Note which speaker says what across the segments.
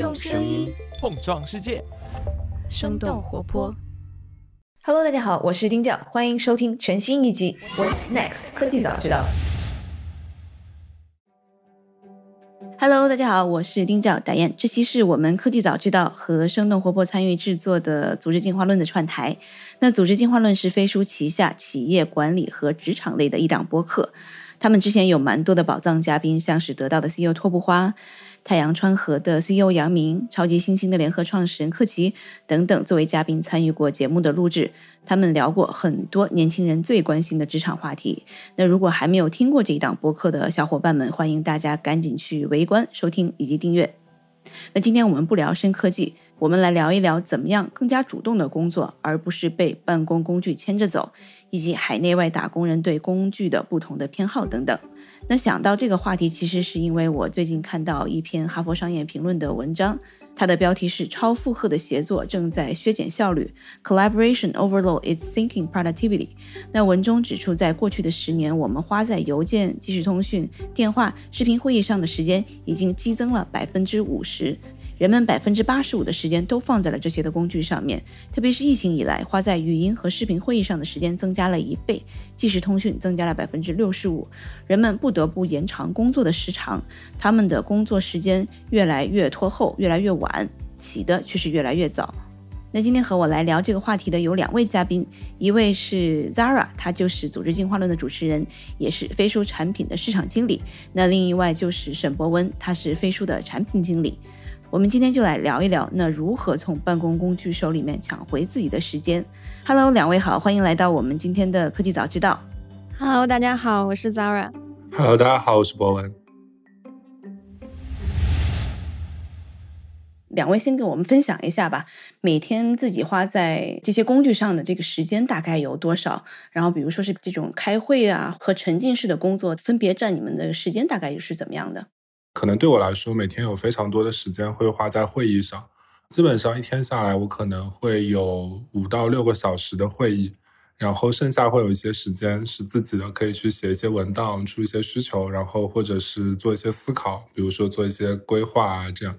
Speaker 1: 用声音
Speaker 2: 碰撞世界，
Speaker 1: 生动活泼。
Speaker 3: Hello，大家好，我是丁教，欢迎收听全新一集《What's Next 科技早知道》。Hello，大家好，我是丁教打燕，这期是我们科技早知道和生动活泼参与制作的《组织进化论》的串台。那《组织进化论》是飞书旗下企业管理和职场类的一档播客，他们之前有蛮多的宝藏嘉宾，像是得到的 CEO 托布花。太阳川河的 CEO 杨明、超级新星的联合创始人克奇等等，作为嘉宾参与过节目的录制。他们聊过很多年轻人最关心的职场话题。那如果还没有听过这一档播客的小伙伴们，欢迎大家赶紧去围观、收听以及订阅。那今天我们不聊深科技，我们来聊一聊怎么样更加主动的工作，而不是被办公工具牵着走，以及海内外打工人对工具的不同的偏好等等。那想到这个话题，其实是因为我最近看到一篇哈佛商业评论的文章，它的标题是“超负荷的协作正在削减效率 ”，Collaboration overload is sinking productivity。那文中指出，在过去的十年，我们花在邮件、即时通讯、电话、视频会议上的时间已经激增了百分之五十。人们百分之八十五的时间都放在了这些的工具上面，特别是疫情以来，花在语音和视频会议上的时间增加了一倍，即时通讯增加了百分之六十五。人们不得不延长工作的时长，他们的工作时间越来越拖后，越来越晚，起的却是越来越早。那今天和我来聊这个话题的有两位嘉宾，一位是 Zara，她就是《组织进化论》的主持人，也是飞书产品的市场经理。那另一位就是沈博文，他是飞书的产品经理。我们今天就来聊一聊，那如何从办公工具手里面抢回自己的时间。Hello，两位好，欢迎来到我们今天的科技早知道。
Speaker 4: Hello，大家好，我是 Zara。
Speaker 5: Hello，大家好，我是博文。
Speaker 3: 两位先给我们分享一下吧，每天自己花在这些工具上的这个时间大概有多少？然后比如说是这种开会啊和沉浸式的工作，分别占你们的时间大概又是怎么样的？
Speaker 5: 可能对我来说，每天有非常多的时间会花在会议上。基本上一天下来，我可能会有五到六个小时的会议，然后剩下会有一些时间是自己的，可以去写一些文档，出一些需求，然后或者是做一些思考，比如说做一些规划啊，这样。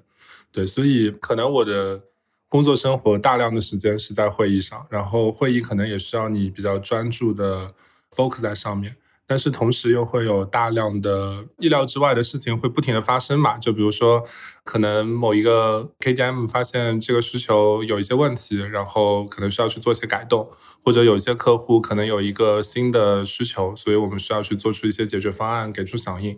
Speaker 5: 对，所以可能我的工作生活大量的时间是在会议上，然后会议可能也需要你比较专注的 focus 在上面。但是同时又会有大量的意料之外的事情会不停的发生嘛？就比如说，可能某一个 KDM 发现这个需求有一些问题，然后可能需要去做一些改动，或者有一些客户可能有一个新的需求，所以我们需要去做出一些解决方案，给出响应。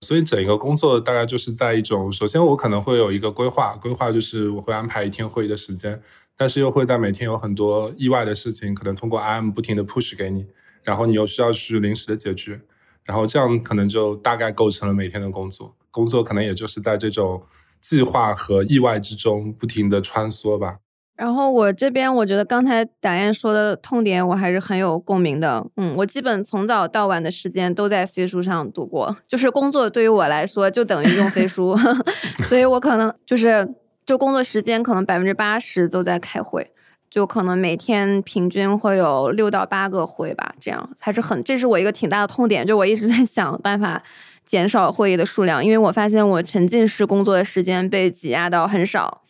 Speaker 5: 所以整一个工作大概就是在一种，首先我可能会有一个规划，规划就是我会安排一天会议的时间，但是又会在每天有很多意外的事情，可能通过 IM 不停的 push 给你。然后你又需要去临时的解决，然后这样可能就大概构成了每天的工作。工作可能也就是在这种计划和意外之中不停的穿梭吧。
Speaker 4: 然后我这边我觉得刚才打燕说的痛点我还是很有共鸣的。嗯，我基本从早到晚的时间都在飞书上度过，就是工作对于我来说就等于用飞书，所以我可能就是就工作时间可能百分之八十都在开会。就可能每天平均会有六到八个会吧，这样还是很，这是我一个挺大的痛点。就我一直在想办法减少会议的数量，因为我发现我沉浸式工作的时间被挤压到很少。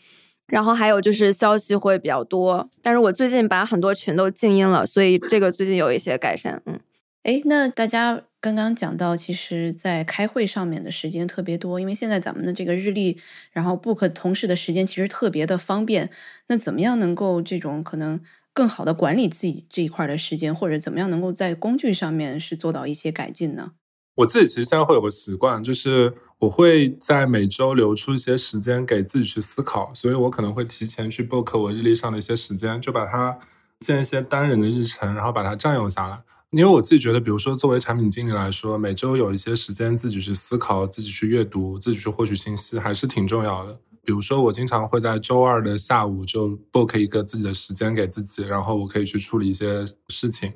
Speaker 4: 然后还有就是消息会比较多，但是我最近把很多群都静音了，所以这个最近有一些改善。嗯，
Speaker 3: 哎，那大家刚刚讲到，其实，在开会上面的时间特别多，因为现在咱们的这个日历，然后 book 同事的时间其实特别的方便。那怎么样能够这种可能更好的管理自己这一块的时间，或者怎么样能够在工具上面是做到一些改进呢？
Speaker 5: 我自己其实现在会有个习惯，就是我会在每周留出一些时间给自己去思考，所以我可能会提前去 book 我日历上的一些时间，就把它建一些单人的日程，然后把它占用下来。因为我自己觉得，比如说作为产品经理来说，每周有一些时间自己去思考、自己去阅读、自己去获取信息，还是挺重要的。比如说，我经常会在周二的下午就 book 一个自己的时间给自己，然后我可以去处理一些事情。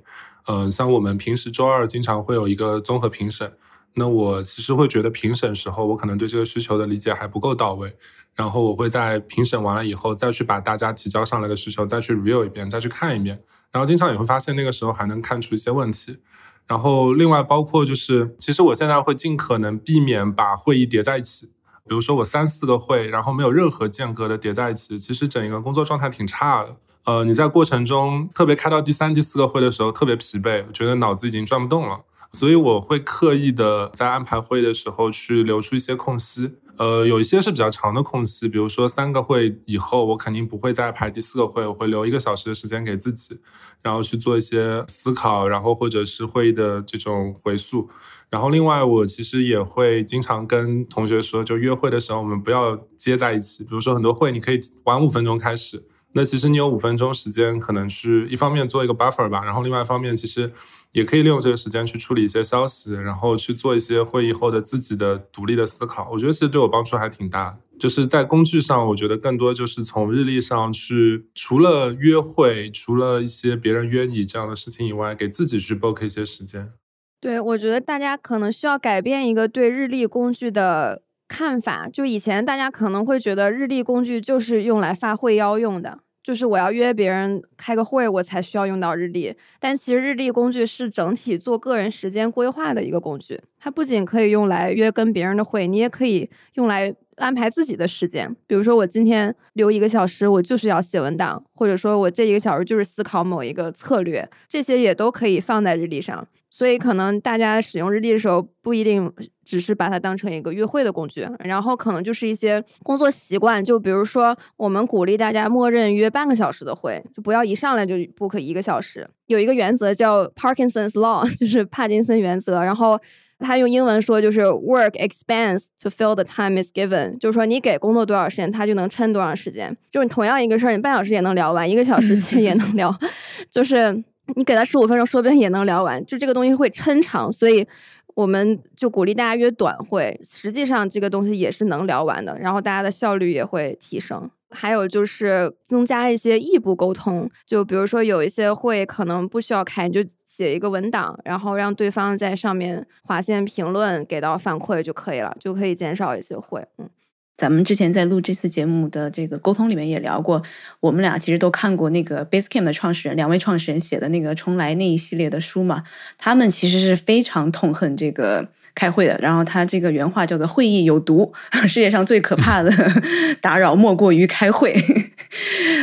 Speaker 5: 嗯，像我们平时周二经常会有一个综合评审，那我其实会觉得评审时候我可能对这个需求的理解还不够到位，然后我会在评审完了以后再去把大家提交上来的需求再去 review 一遍，再去看一遍，然后经常也会发现那个时候还能看出一些问题。然后另外包括就是，其实我现在会尽可能避免把会议叠在一起。比如说我三四个会，然后没有任何间隔的叠在一起，其实整一个工作状态挺差的。呃，你在过程中特别开到第三、第四个会的时候特别疲惫，我觉得脑子已经转不动了，所以我会刻意的在安排会议的时候去留出一些空隙。呃，有一些是比较长的空隙，比如说三个会以后，我肯定不会再排第四个会，我会留一个小时的时间给自己，然后去做一些思考，然后或者是会议的这种回溯。然后另外，我其实也会经常跟同学说，就约会的时候我们不要接在一起。比如说很多会你可以晚五分钟开始，那其实你有五分钟时间，可能是一方面做一个 buffer 吧，然后另外一方面其实。也可以利用这个时间去处理一些消息，然后去做一些会议后的自己的独立的思考。我觉得其实对我帮助还挺大。就是在工具上，我觉得更多就是从日历上去，除了约会，除了一些别人约你这样的事情以外，给自己去 book 一些时间。
Speaker 4: 对，我觉得大家可能需要改变一个对日历工具的看法。就以前大家可能会觉得日历工具就是用来发会邀用的。就是我要约别人开个会，我才需要用到日历。但其实日历工具是整体做个人时间规划的一个工具。它不仅可以用来约跟别人的会，你也可以用来安排自己的时间。比如说，我今天留一个小时，我就是要写文档，或者说我这一个小时就是思考某一个策略，这些也都可以放在日历上。所以，可能大家使用日历的时候，不一定只是把它当成一个约会的工具，然后可能就是一些工作习惯。就比如说，我们鼓励大家默认约半个小时的会，就不要一上来就 book 一个小时。有一个原则叫 Parkinson's Law，就是帕金森原则。然后他用英文说就是 Work expands to fill the time is given，就是说你给工作多少时间，他就能撑多长时间。就是你同样一个事儿，你半小时也能聊完，一个小时其实也能聊，就是。你给他十五分钟，说不定也能聊完。就这个东西会抻长，所以我们就鼓励大家约短会。实际上，这个东西也是能聊完的，然后大家的效率也会提升。还有就是增加一些异步沟通，就比如说有一些会可能不需要开，你就写一个文档，然后让对方在上面划线评论，给到反馈就可以了，就可以减少一些会。嗯。
Speaker 3: 咱们之前在录这次节目的这个沟通里面也聊过，我们俩其实都看过那个 Basecamp 的创始人，两位创始人写的那个重来那一系列的书嘛。他们其实是非常痛恨这个开会的，然后他这个原话叫做“会议有毒”，世界上最可怕的 打扰莫过于开会。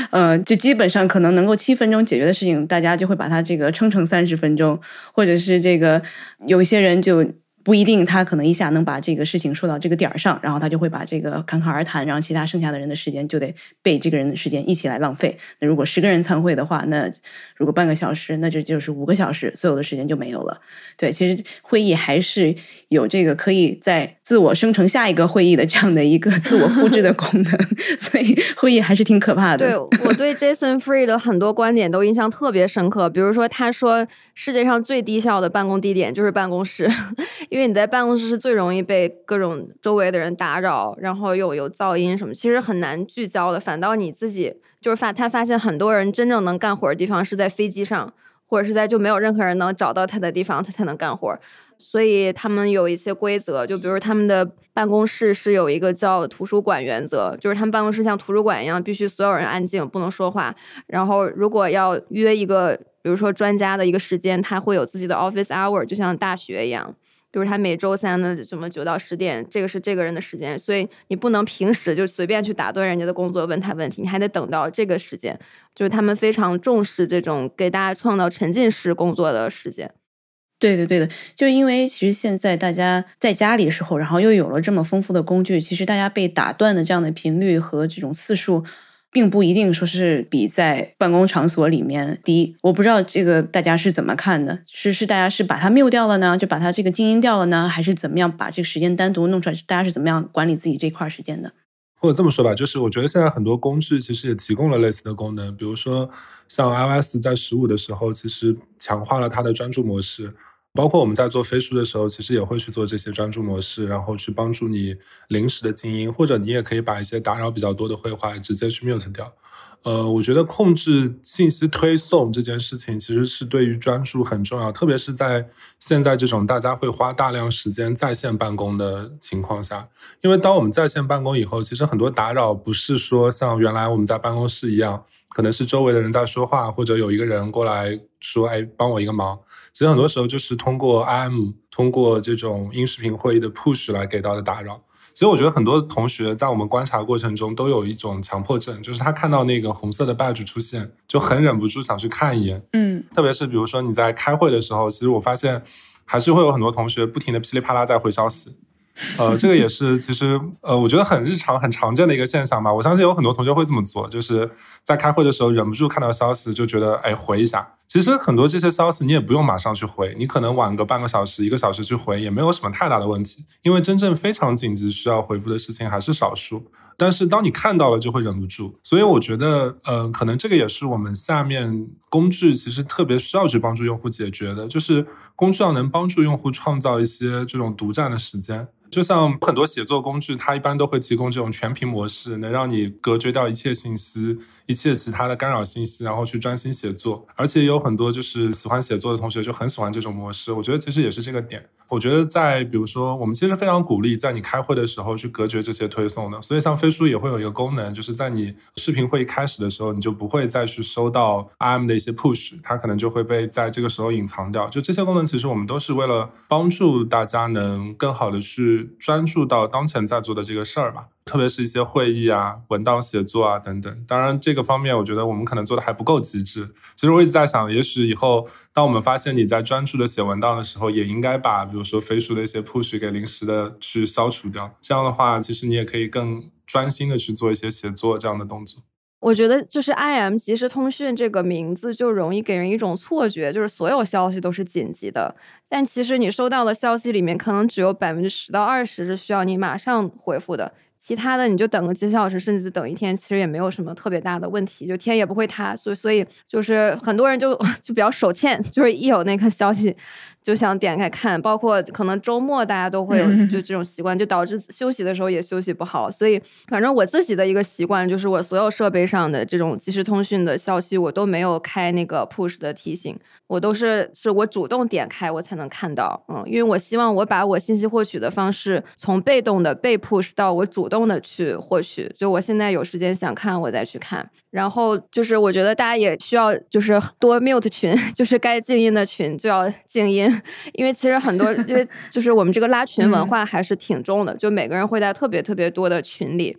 Speaker 3: 嗯，就基本上可能能够七分钟解决的事情，大家就会把它这个撑成三十分钟，或者是这个有一些人就。不一定，他可能一下能把这个事情说到这个点儿上，然后他就会把这个侃侃而谈，然后其他剩下的人的时间就得被这个人的时间一起来浪费。那如果十个人参会的话，那如果半个小时，那这就是五个小时，所有的时间就没有了。对，其实会议还是有这个可以在自我生成下一个会议的这样的一个自我复制的功能，所以会议还是挺可怕的。
Speaker 4: 对我对 Jason Free 的很多观点都印象特别深刻，比如说他说世界上最低效的办公地点就是办公室。因为你在办公室是最容易被各种周围的人打扰，然后又有噪音什么，其实很难聚焦的。反倒你自己就是发，他发现很多人真正能干活的地方是在飞机上，或者是在就没有任何人能找到他的地方，他才能干活。所以他们有一些规则，就比如他们的办公室是有一个叫图书馆原则，就是他们办公室像图书馆一样，必须所有人安静，不能说话。然后如果要约一个，比如说专家的一个时间，他会有自己的 office hour，就像大学一样。就是他每周三的什么九到十点，这个是这个人的时间，所以你不能平时就随便去打断人家的工作问他问题，你还得等到这个时间。就是他们非常重视这种给大家创造沉浸式工作的时间。
Speaker 3: 对的，对的，就是因为其实现在大家在家里的时候，然后又有了这么丰富的工具，其实大家被打断的这样的频率和这种次数。并不一定说是比在办公场所里面低，我不知道这个大家是怎么看的？是是大家是把它 m 掉了呢，就把它这个静音掉了呢，还是怎么样把这个时间单独弄出来？大家是怎么样管理自己这块时间的？
Speaker 5: 或者这么说吧，就是我觉得现在很多工具其实也提供了类似的功能，比如说像 iOS 在十五的时候，其实强化了它的专注模式。包括我们在做飞书的时候，其实也会去做这些专注模式，然后去帮助你临时的静音，或者你也可以把一些打扰比较多的绘画直接去 mute 掉。呃，我觉得控制信息推送这件事情其实是对于专注很重要，特别是在现在这种大家会花大量时间在线办公的情况下，因为当我们在线办公以后，其实很多打扰不是说像原来我们在办公室一样。可能是周围的人在说话，或者有一个人过来说：“哎，帮我一个忙。”其实很多时候就是通过 IM，通过这种音视频会议的 push 来给到的打扰。其实我觉得很多同学在我们观察过程中都有一种强迫症，就是他看到那个红色的 badge 出现，就很忍不住想去看一眼。
Speaker 3: 嗯，
Speaker 5: 特别是比如说你在开会的时候，其实我发现还是会有很多同学不停的噼里啪啦在回消息。呃，这个也是其实呃，我觉得很日常、很常见的一个现象吧。我相信有很多同学会这么做，就是在开会的时候忍不住看到消息，就觉得哎回一下。其实很多这些消息你也不用马上去回，你可能晚个半个小时、一个小时去回也没有什么太大的问题，因为真正非常紧急需要回复的事情还是少数。但是当你看到了，就会忍不住。所以我觉得，呃，可能这个也是我们下面工具其实特别需要去帮助用户解决的，就是工具要能帮助用户创造一些这种独占的时间。就像很多写作工具，它一般都会提供这种全屏模式，能让你隔绝掉一切信息、一切其他的干扰信息，然后去专心写作。而且有很多就是喜欢写作的同学就很喜欢这种模式。我觉得其实也是这个点。我觉得在比如说，我们其实非常鼓励在你开会的时候去隔绝这些推送的。所以像飞书也会有一个功能，就是在你视频会议开始的时候，你就不会再去收到 IM 的一些 push，它可能就会被在这个时候隐藏掉。就这些功能，其实我们都是为了帮助大家能更好的去。专注到当前在做的这个事儿吧，特别是一些会议啊、文档写作啊等等。当然，这个方面我觉得我们可能做的还不够极致。其实我一直在想，也许以后当我们发现你在专注的写文档的时候，也应该把比如说飞书的一些 push 给临时的去消除掉。这样的话，其实你也可以更专心的去做一些写作这样的动作。
Speaker 4: 我觉得就是 I M 即时通讯这个名字就容易给人一种错觉，就是所有消息都是紧急的。但其实你收到的消息里面，可能只有百分之十到二十是需要你马上回复的，其他的你就等个几小时，甚至等一天，其实也没有什么特别大的问题，就天也不会塌。所以，所以就是很多人就 就比较手欠，就是一有那个消息。就想点开看，包括可能周末大家都会有就这种习惯，就导致休息的时候也休息不好。所以，反正我自己的一个习惯就是，我所有设备上的这种即时通讯的消息，我都没有开那个 push 的提醒，我都是是我主动点开我才能看到。嗯，因为我希望我把我信息获取的方式从被动的被 push 到我主动的去获取。就我现在有时间想看，我再去看。然后就是我觉得大家也需要就是多 mute 群，就是该静音的群就要静音。因为其实很多，因为 就是我们这个拉群文化还是挺重的，就每个人会在特别特别多的群里，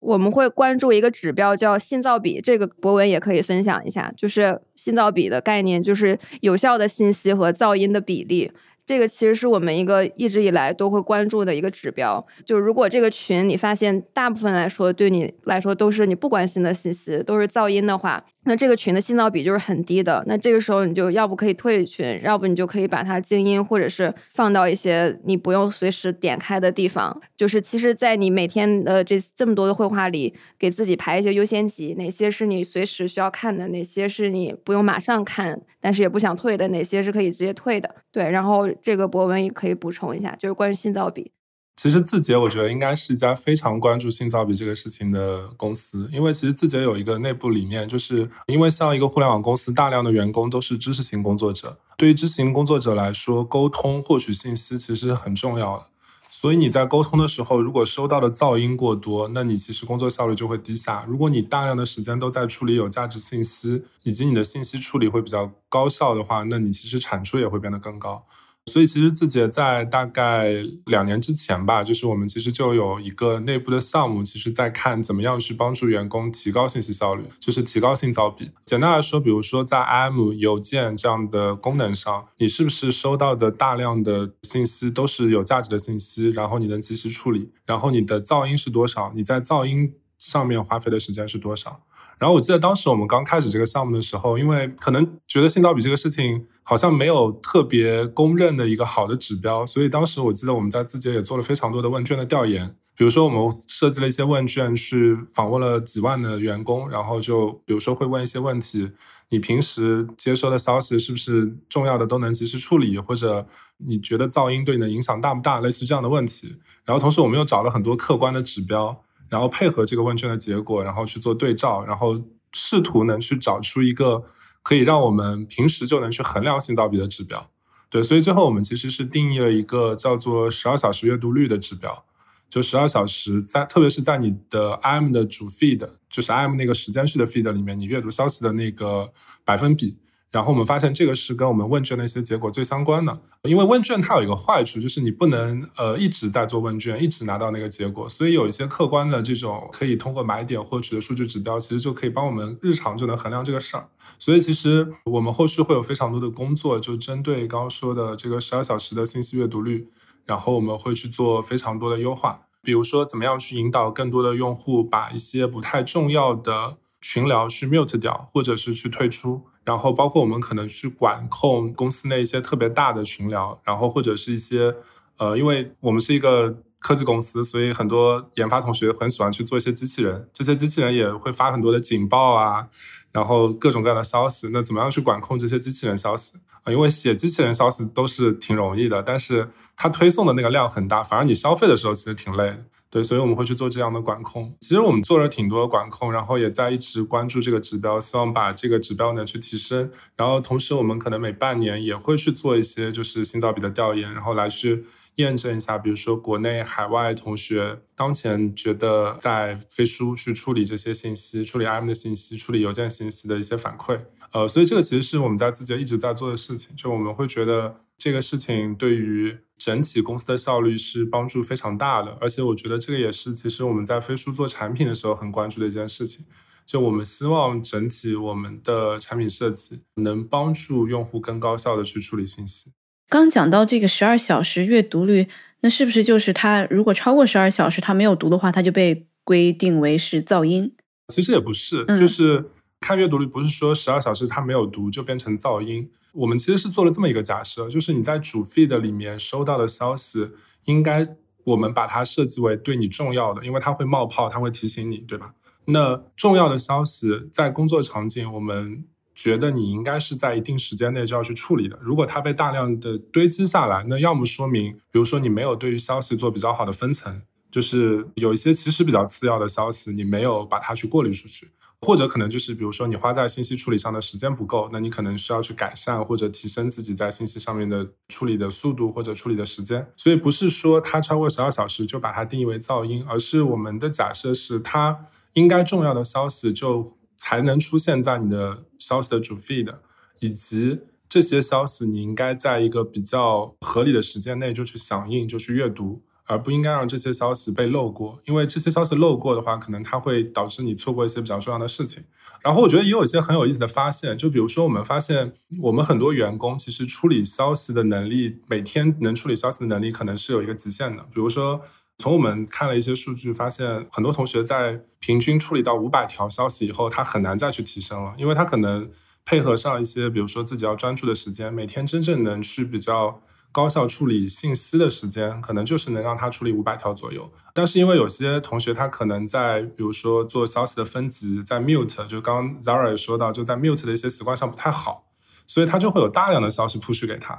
Speaker 4: 我们会关注一个指标叫信噪比，这个博文也可以分享一下，就是信噪比的概念，就是有效的信息和噪音的比例。这个其实是我们一个一直以来都会关注的一个指标。就如果这个群你发现大部分来说对你来说都是你不关心的信息，都是噪音的话。那这个群的信噪比就是很低的，那这个时候你就要不可以退群，要不你就可以把它静音，或者是放到一些你不用随时点开的地方。就是其实，在你每天的这这么多的绘画里，给自己排一些优先级，哪些是你随时需要看的，哪些是你不用马上看，但是也不想退的，哪些是可以直接退的。对，然后这个博文也可以补充一下，就是关于性噪比。
Speaker 5: 其实字节，我觉得应该是一家非常关注性噪比这个事情的公司，因为其实字节有一个内部理念，就是因为像一个互联网公司，大量的员工都是知识型工作者，对于知识型工作者来说，沟通获取信息其实很重要的。所以你在沟通的时候，如果收到的噪音过多，那你其实工作效率就会低下。如果你大量的时间都在处理有价值信息，以及你的信息处理会比较高效的话，那你其实产出也会变得更高。所以其实字节在大概两年之前吧，就是我们其实就有一个内部的项目，其实在看怎么样去帮助员工提高信息效率，就是提高信噪比。简单来说，比如说在 IM 邮件这样的功能上，你是不是收到的大量的信息都是有价值的信息，然后你能及时处理，然后你的噪音是多少，你在噪音上面花费的时间是多少？然后我记得当时我们刚开始这个项目的时候，因为可能觉得信噪比这个事情好像没有特别公认的一个好的指标，所以当时我记得我们在字节也做了非常多的问卷的调研。比如说我们设计了一些问卷，去访问了几万的员工，然后就比如说会问一些问题：你平时接收的消息是不是重要的都能及时处理，或者你觉得噪音对你的影响大不大？类似这样的问题。然后同时我们又找了很多客观的指标。然后配合这个问卷的结果，然后去做对照，然后试图能去找出一个可以让我们平时就能去衡量信噪比的指标。对，所以最后我们其实是定义了一个叫做十二小时阅读率的指标，就十二小时在，特别是在你的 I M 的主 feed，就是 I M 那个时间序的 feed 里面，你阅读消息的那个百分比。然后我们发现这个是跟我们问卷的一些结果最相关的，因为问卷它有一个坏处，就是你不能呃一直在做问卷，一直拿到那个结果，所以有一些客观的这种可以通过买点获取的数据指标，其实就可以帮我们日常就能衡量这个事儿。所以其实我们后续会有非常多的工作，就针对刚刚说的这个十二小时的信息阅读率，然后我们会去做非常多的优化，比如说怎么样去引导更多的用户把一些不太重要的群聊去 mute 掉，或者是去退出。然后包括我们可能去管控公司内一些特别大的群聊，然后或者是一些呃，因为我们是一个科技公司，所以很多研发同学很喜欢去做一些机器人，这些机器人也会发很多的警报啊，然后各种各样的消息。那怎么样去管控这些机器人消息啊？因为写机器人消息都是挺容易的，但是它推送的那个量很大，反而你消费的时候其实挺累。对，所以我们会去做这样的管控。其实我们做了挺多的管控，然后也在一直关注这个指标，希望把这个指标呢去提升。然后同时，我们可能每半年也会去做一些就是新造比的调研，然后来去验证一下，比如说国内、海外同学当前觉得在飞书去处理这些信息、处理 IM 的信息、处理邮件信息的一些反馈。呃，所以这个其实是我们在字节一直在做的事情，就我们会觉得。这个事情对于整体公司的效率是帮助非常大的，而且我觉得这个也是其实我们在飞书做产品的时候很关注的一件事情。就我们希望整体我们的产品设计能帮助用户更高效的去处理信息。
Speaker 3: 刚讲到这个十二小时阅读率，那是不是就是它如果超过十二小时它没有读的话，它就被规定为是噪音？
Speaker 5: 其实也不是，就是看阅读率不是说十二小时它没有读就变成噪音。我们其实是做了这么一个假设，就是你在主 feed 里面收到的消息，应该我们把它设计为对你重要的，因为它会冒泡，它会提醒你，对吧？那重要的消息在工作场景，我们觉得你应该是在一定时间内就要去处理的。如果它被大量的堆积下来，那要么说明，比如说你没有对于消息做比较好的分层，就是有一些其实比较次要的消息，你没有把它去过滤出去。或者可能就是，比如说你花在信息处理上的时间不够，那你可能需要去改善或者提升自己在信息上面的处理的速度或者处理的时间。所以不是说它超过十二小时就把它定义为噪音，而是我们的假设是它应该重要的消息就才能出现在你的消息的主 feed，以及这些消息你应该在一个比较合理的时间内就去响应，就去阅读。而不应该让这些消息被漏过，因为这些消息漏过的话，可能它会导致你错过一些比较重要的事情。然后我觉得也有一些很有意思的发现，就比如说我们发现，我们很多员工其实处理消息的能力，每天能处理消息的能力可能是有一个极限的。比如说，从我们看了一些数据，发现很多同学在平均处理到五百条消息以后，他很难再去提升了，因为他可能配合上一些，比如说自己要专注的时间，每天真正能去比较。高效处理信息的时间，可能就是能让他处理五百条左右。但是因为有些同学他可能在，比如说做消息的分级，在 mute，就刚刚 Zara 也说到，就在 mute 的一些习惯上不太好，所以他就会有大量的消息 push 给他。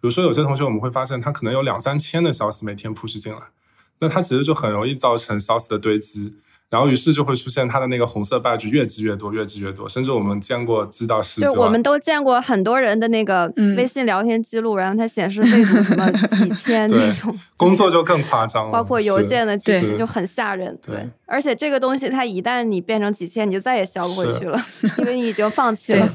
Speaker 5: 比如说有些同学我们会发现，他可能有两三千的消息每天 push 进来，那它其实就很容易造成消息的堆积。然后，于是就会出现它的那个红色 badge 越积越多，越积越多，甚至我们见过积到十几万。
Speaker 4: 就我们都见过很多人的那个微信聊天记录，然后它显示备注什么几 千那种。
Speaker 5: 工作就更夸张了，
Speaker 4: 包括邮件的几千就很吓人。对，而且这个东西它一旦你变成几千，你就再也消不回去了，因为你已经放弃了。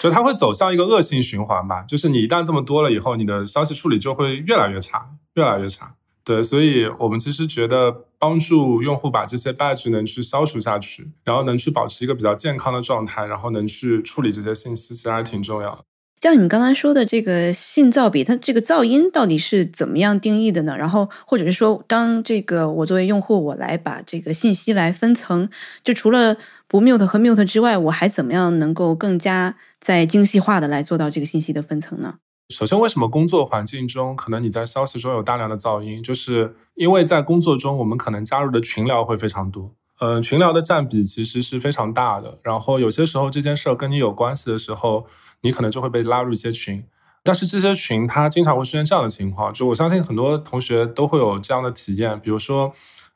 Speaker 5: 就它会走向一个恶性循环吧，就是你一旦这么多了以后，你的消息处理就会越来越差，越来越差。对，所以我们其实觉得帮助用户把这些 badge 能去消除下去，然后能去保持一个比较健康的状态，然后能去处理这些信息，其实还挺重要的。
Speaker 3: 像你们刚才说的这个信噪比，它这个噪音到底是怎么样定义的呢？然后或者是说，当这个我作为用户，我来把这个信息来分层，就除了不 mute 和 mute 之外，我还怎么样能够更加在精细化的来做到这个信息的分层呢？
Speaker 5: 首先，为什么工作环境中可能你在消息中有大量的噪音？就是因为在工作中，我们可能加入的群聊会非常多。嗯，群聊的占比其实是非常大的。然后有些时候这件事儿跟你有关系的时候，你可能就会被拉入一些群。但是这些群它经常会出现这样的情况，就我相信很多同学都会有这样的体验。比如说，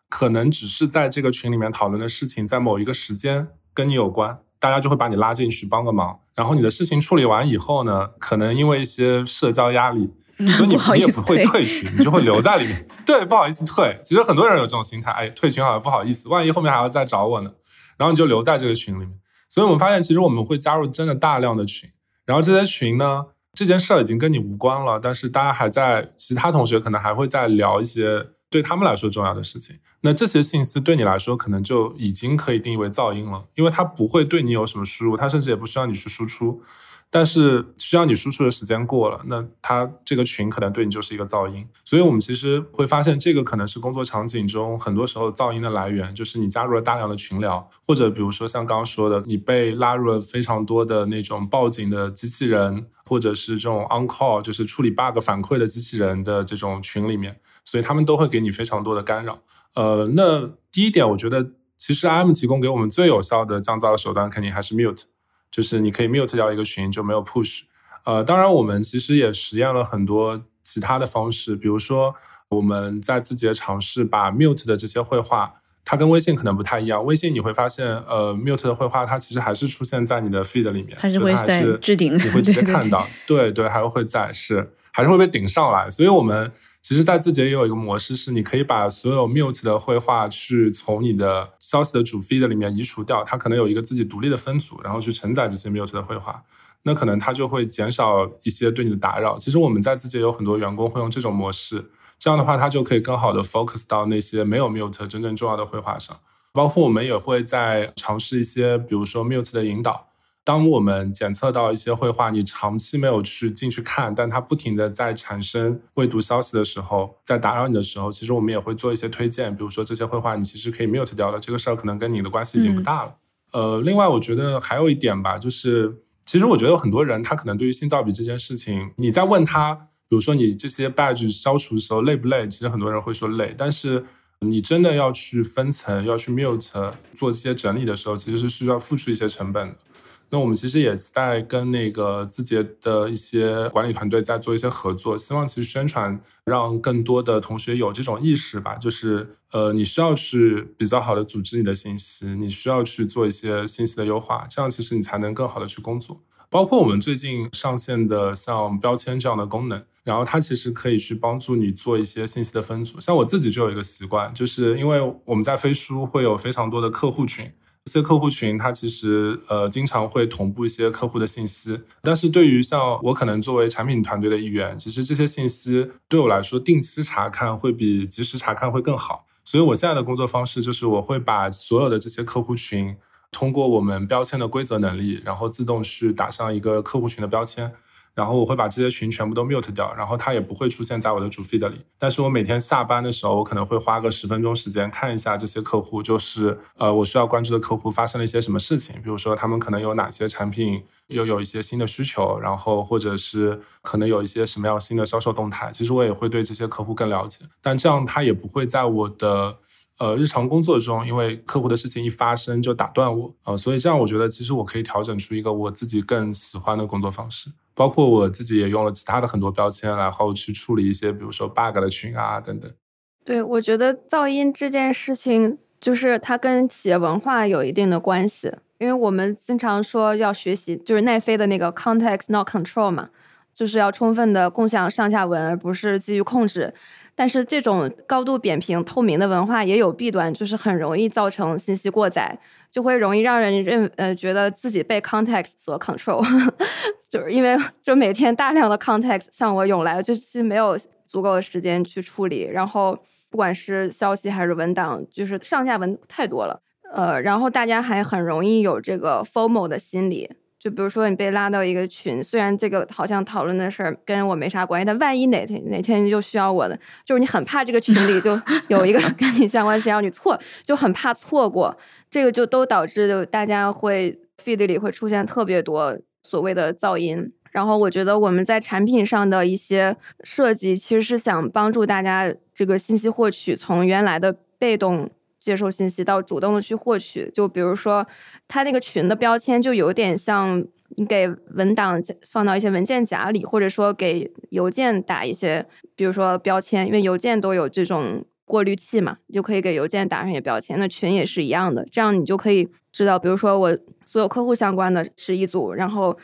Speaker 5: 可能只是在这个群里面讨论的事情，在某一个时间跟你有关。大家就会把你拉进去帮个忙，然后你的事情处理完以后呢，可能因为一些社交压力，所以你你也不会 退群，你就会留在里面。对，不好意思退。其实很多人有这种心态，哎，退群好像不好意思，万一后面还要再找我呢，然后你就留在这个群里面。所以我们发现，其实我们会加入真的大量的群，然后这些群呢，这件事儿已经跟你无关了，但是大家还在，其他同学可能还会在聊一些对他们来说重要的事情。那这些信息对你来说，可能就已经可以定义为噪音了，因为它不会对你有什么输入，它甚至也不需要你去输出。但是需要你输出的时间过了，那它这个群可能对你就是一个噪音。所以我们其实会发现，这个可能是工作场景中很多时候噪音的来源，就是你加入了大量的群聊，或者比如说像刚刚说的，你被拉入了非常多的那种报警的机器人，或者是这种 on call，就是处理 bug 反馈的机器人的这种群里面，所以他们都会给你非常多的干扰。呃，那第一点，我觉得其实 IM 提供给我们最有效的降噪的手段，肯定还是 mute。就是你可以 mute 掉一个群就没有 push，呃，当然我们其实也实验了很多其他的方式，比如说我们在自己的尝试把 mute 的这些绘画，它跟微信可能不太一样。微信你会发现，呃，mute 的绘画它其实还是出现在你的 feed 里面，
Speaker 3: 它是会在置顶，
Speaker 5: 你会直接看到，对对，还会在是还是会被顶上来。所以我们其实在字节也有一个模式，是你可以把所有 mute 的绘画去从你的消息的主 feed 里面移除掉，它可能有一个自己独立的分组，然后去承载这些 mute 的绘画，那可能它就会减少一些对你的打扰。其实我们在字节有很多员工会用这种模式，这样的话它就可以更好的 focus 到那些没有 mute 真正重要的绘画上。包括我们也会在尝试一些，比如说 mute 的引导。当我们检测到一些绘画，你长期没有去进去看，但它不停的在产生未读消息的时候，在打扰你的时候，其实我们也会做一些推荐，比如说这些绘画你其实可以 mute 掉的，这个事儿可能跟你的关系已经不大了。呃，另外我觉得还有一点吧，就是其实我觉得有很多人他可能对于信噪比这件事情，你在问他，比如说你这些 badge 消除的时候累不累，其实很多人会说累，但是你真的要去分层，要去 mute 做这些整理的时候，其实是需要付出一些成本的。那我们其实也在跟那个字节的一些管理团队在做一些合作，希望其实宣传让更多的同学有这种意识吧，就是呃，你需要去比较好的组织你的信息，你需要去做一些信息的优化，这样其实你才能更好的去工作。包括我们最近上线的像标签这样的功能，然后它其实可以去帮助你做一些信息的分组。像我自己就有一个习惯，就是因为我们在飞书会有非常多的客户群。这些客户群，它其实呃经常会同步一些客户的信息，但是对于像我可能作为产品团队的一员，其实这些信息对我来说，定期查看会比及时查看会更好。所以我现在的工作方式就是，我会把所有的这些客户群，通过我们标签的规则能力，然后自动去打上一个客户群的标签。然后我会把这些群全部都 mute 掉，然后它也不会出现在我的主 feed 里。但是我每天下班的时候，我可能会花个十分钟时间看一下这些客户，就是呃我需要关注的客户发生了一些什么事情，比如说他们可能有哪些产品又有一些新的需求，然后或者是可能有一些什么样新的销售动态。其实我也会对这些客户更了解，但这样他也不会在我的呃日常工作中，因为客户的事情一发生就打断我呃，所以这样我觉得其实我可以调整出一个我自己更喜欢的工作方式。包括我自己也用了其他的很多标签，然后去处理一些，比如说 bug 的群啊等等。
Speaker 4: 对，我觉得噪音这件事情，就是它跟企业文化有一定的关系，因为我们经常说要学习，就是奈飞的那个 context not control 嘛，就是要充分的共享上下文，而不是基于控制。但是这种高度扁平透明的文化也有弊端，就是很容易造成信息过载。就会容易让人认呃觉得自己被 context 所 control，就是因为就每天大量的 context 向我涌来，就是没有足够的时间去处理。然后不管是消息还是文档，就是上下文太多了，呃，然后大家还很容易有这个 formal 的心理。就比如说你被拉到一个群，虽然这个好像讨论的事儿跟我没啥关系，但万一哪天哪天就需要我的，就是你很怕这个群里就 有一个跟你相关事要你错，就很怕错过，这个就都导致就大家会 feed 里会出现特别多所谓的噪音。然后我觉得我们在产品上的一些设计，其实是想帮助大家这个信息获取从原来的被动。接受信息到主动的去获取，就比如说，它那个群的标签就有点像你给文档放到一些文件夹里，或者说给邮件打一些，比如说标签，因为邮件都有这种过滤器嘛，就可以给邮件打上一些标签。那群也是一样的，这样你就可以知道，比如说我所有客户相关的是一组，然后。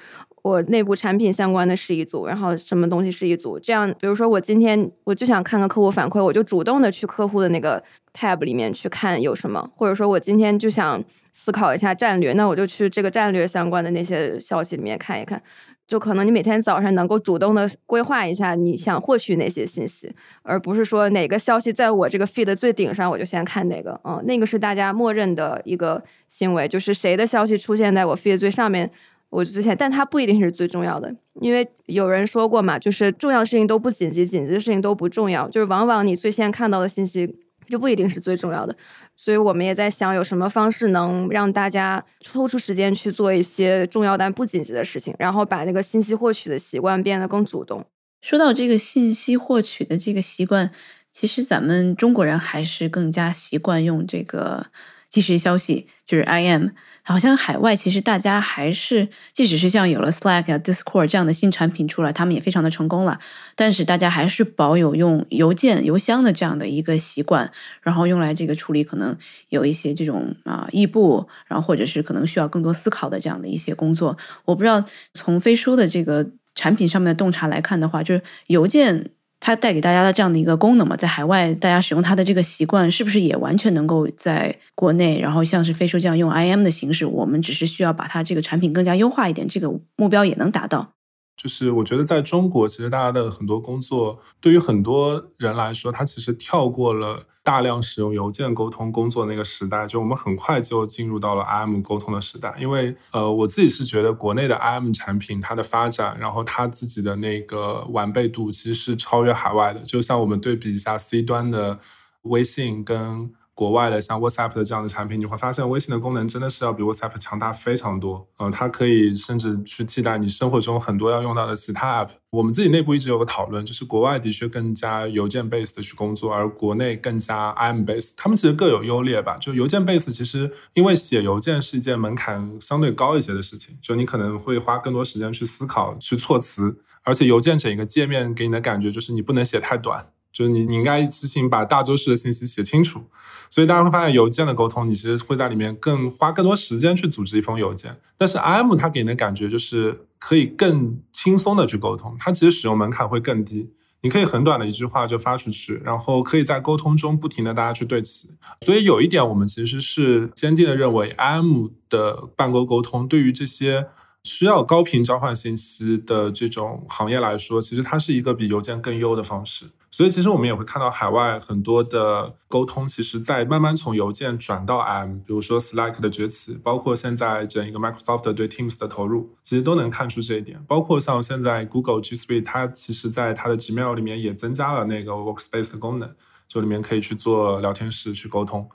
Speaker 4: 我内部产品相关的是一组，然后什么东西是一组，这样，比如说我今天我就想看个客户反馈，我就主动的去客户的那个 tab 里面去看有什么，或者说我今天就想思考一下战略，那我就去这个战略相关的那些消息里面看一看。就可能你每天早上能够主动的规划一下你想获取哪些信息，而不是说哪个消息在我这个 feed 最顶上我就先看哪个。嗯，那个是大家默认的一个行为，就是谁的消息出现在我 feed 最上面，我就之前，但它不一定是最重要的，因为有人说过嘛，就是重要的事情都不紧急，紧急的事情都不重要，就是往往你最先看到的信息。就不一定是最重要的，所以我们也在想有什么方式能让大家抽出时间去做一些重要但不紧急的事情，然后把那个信息获取的习惯变得更主动。
Speaker 3: 说到这个信息获取的这个习惯，其实咱们中国人还是更加习惯用这个。即时消息就是 IM，好像海外其实大家还是，即使是像有了 Slack 啊、Discord 这样的新产品出来，他们也非常的成功了，但是大家还是保有用邮件、邮箱的这样的一个习惯，然后用来这个处理可能有一些这种啊异步，然后或者是可能需要更多思考的这样的一些工作。我不知道从飞书的这个产品上面的洞察来看的话，就是邮件。它带给大家的这样的一个功能嘛，在海外大家使用它的这个习惯，是不是也完全能够在国内？然后像是飞书这样用 IM 的形式，我们只是需要把它这个产品更加优化一点，这个目标也能达到。
Speaker 5: 就是我觉得在中国，其实大家的很多工作，对于很多人来说，他其实跳过了大量使用邮件沟通工作那个时代，就我们很快就进入到了 IM 沟通的时代。因为呃，我自己是觉得国内的 IM 产品它的发展，然后它自己的那个完备度，其实是超越海外的。就像我们对比一下 C 端的微信跟。国外的像 WhatsApp 的这样的产品，你会发现微信的功能真的是要比 WhatsApp 强大非常多。嗯，它可以甚至去替代你生活中很多要用到的其他 App。我们自己内部一直有个讨论，就是国外的确更加邮件 base 的去工作，而国内更加 IM base。他们其实各有优劣吧。就邮件 base 其实因为写邮件是一件门槛相对高一些的事情，就你可能会花更多时间去思考、去措辞，而且邮件整一个界面给你的感觉就是你不能写太短。就是你，你应该一次性把大多数的信息写清楚，所以大家会发现邮件的沟通，你其实会在里面更花更多时间去组织一封邮件。但是 IM 它给你的感觉就是可以更轻松的去沟通，它其实使用门槛会更低，你可以很短的一句话就发出去，然后可以在沟通中不停的大家去对齐。所以有一点，我们其实是坚定的认为，IM 的办公沟通对于这些。需要高频交换信息的这种行业来说，其实它是一个比邮件更优的方式。所以，其实我们也会看到海外很多的沟通，其实在慢慢从邮件转到 M，比如说 Slack 的崛起，包括现在整一个 Microsoft 对 Teams 的投入，其实都能看出这一点。包括像现在 Google G Suite，它其实在它的 Gmail 里面也增加了那个 Workspace 的功能，就里面可以去做聊天室去沟通。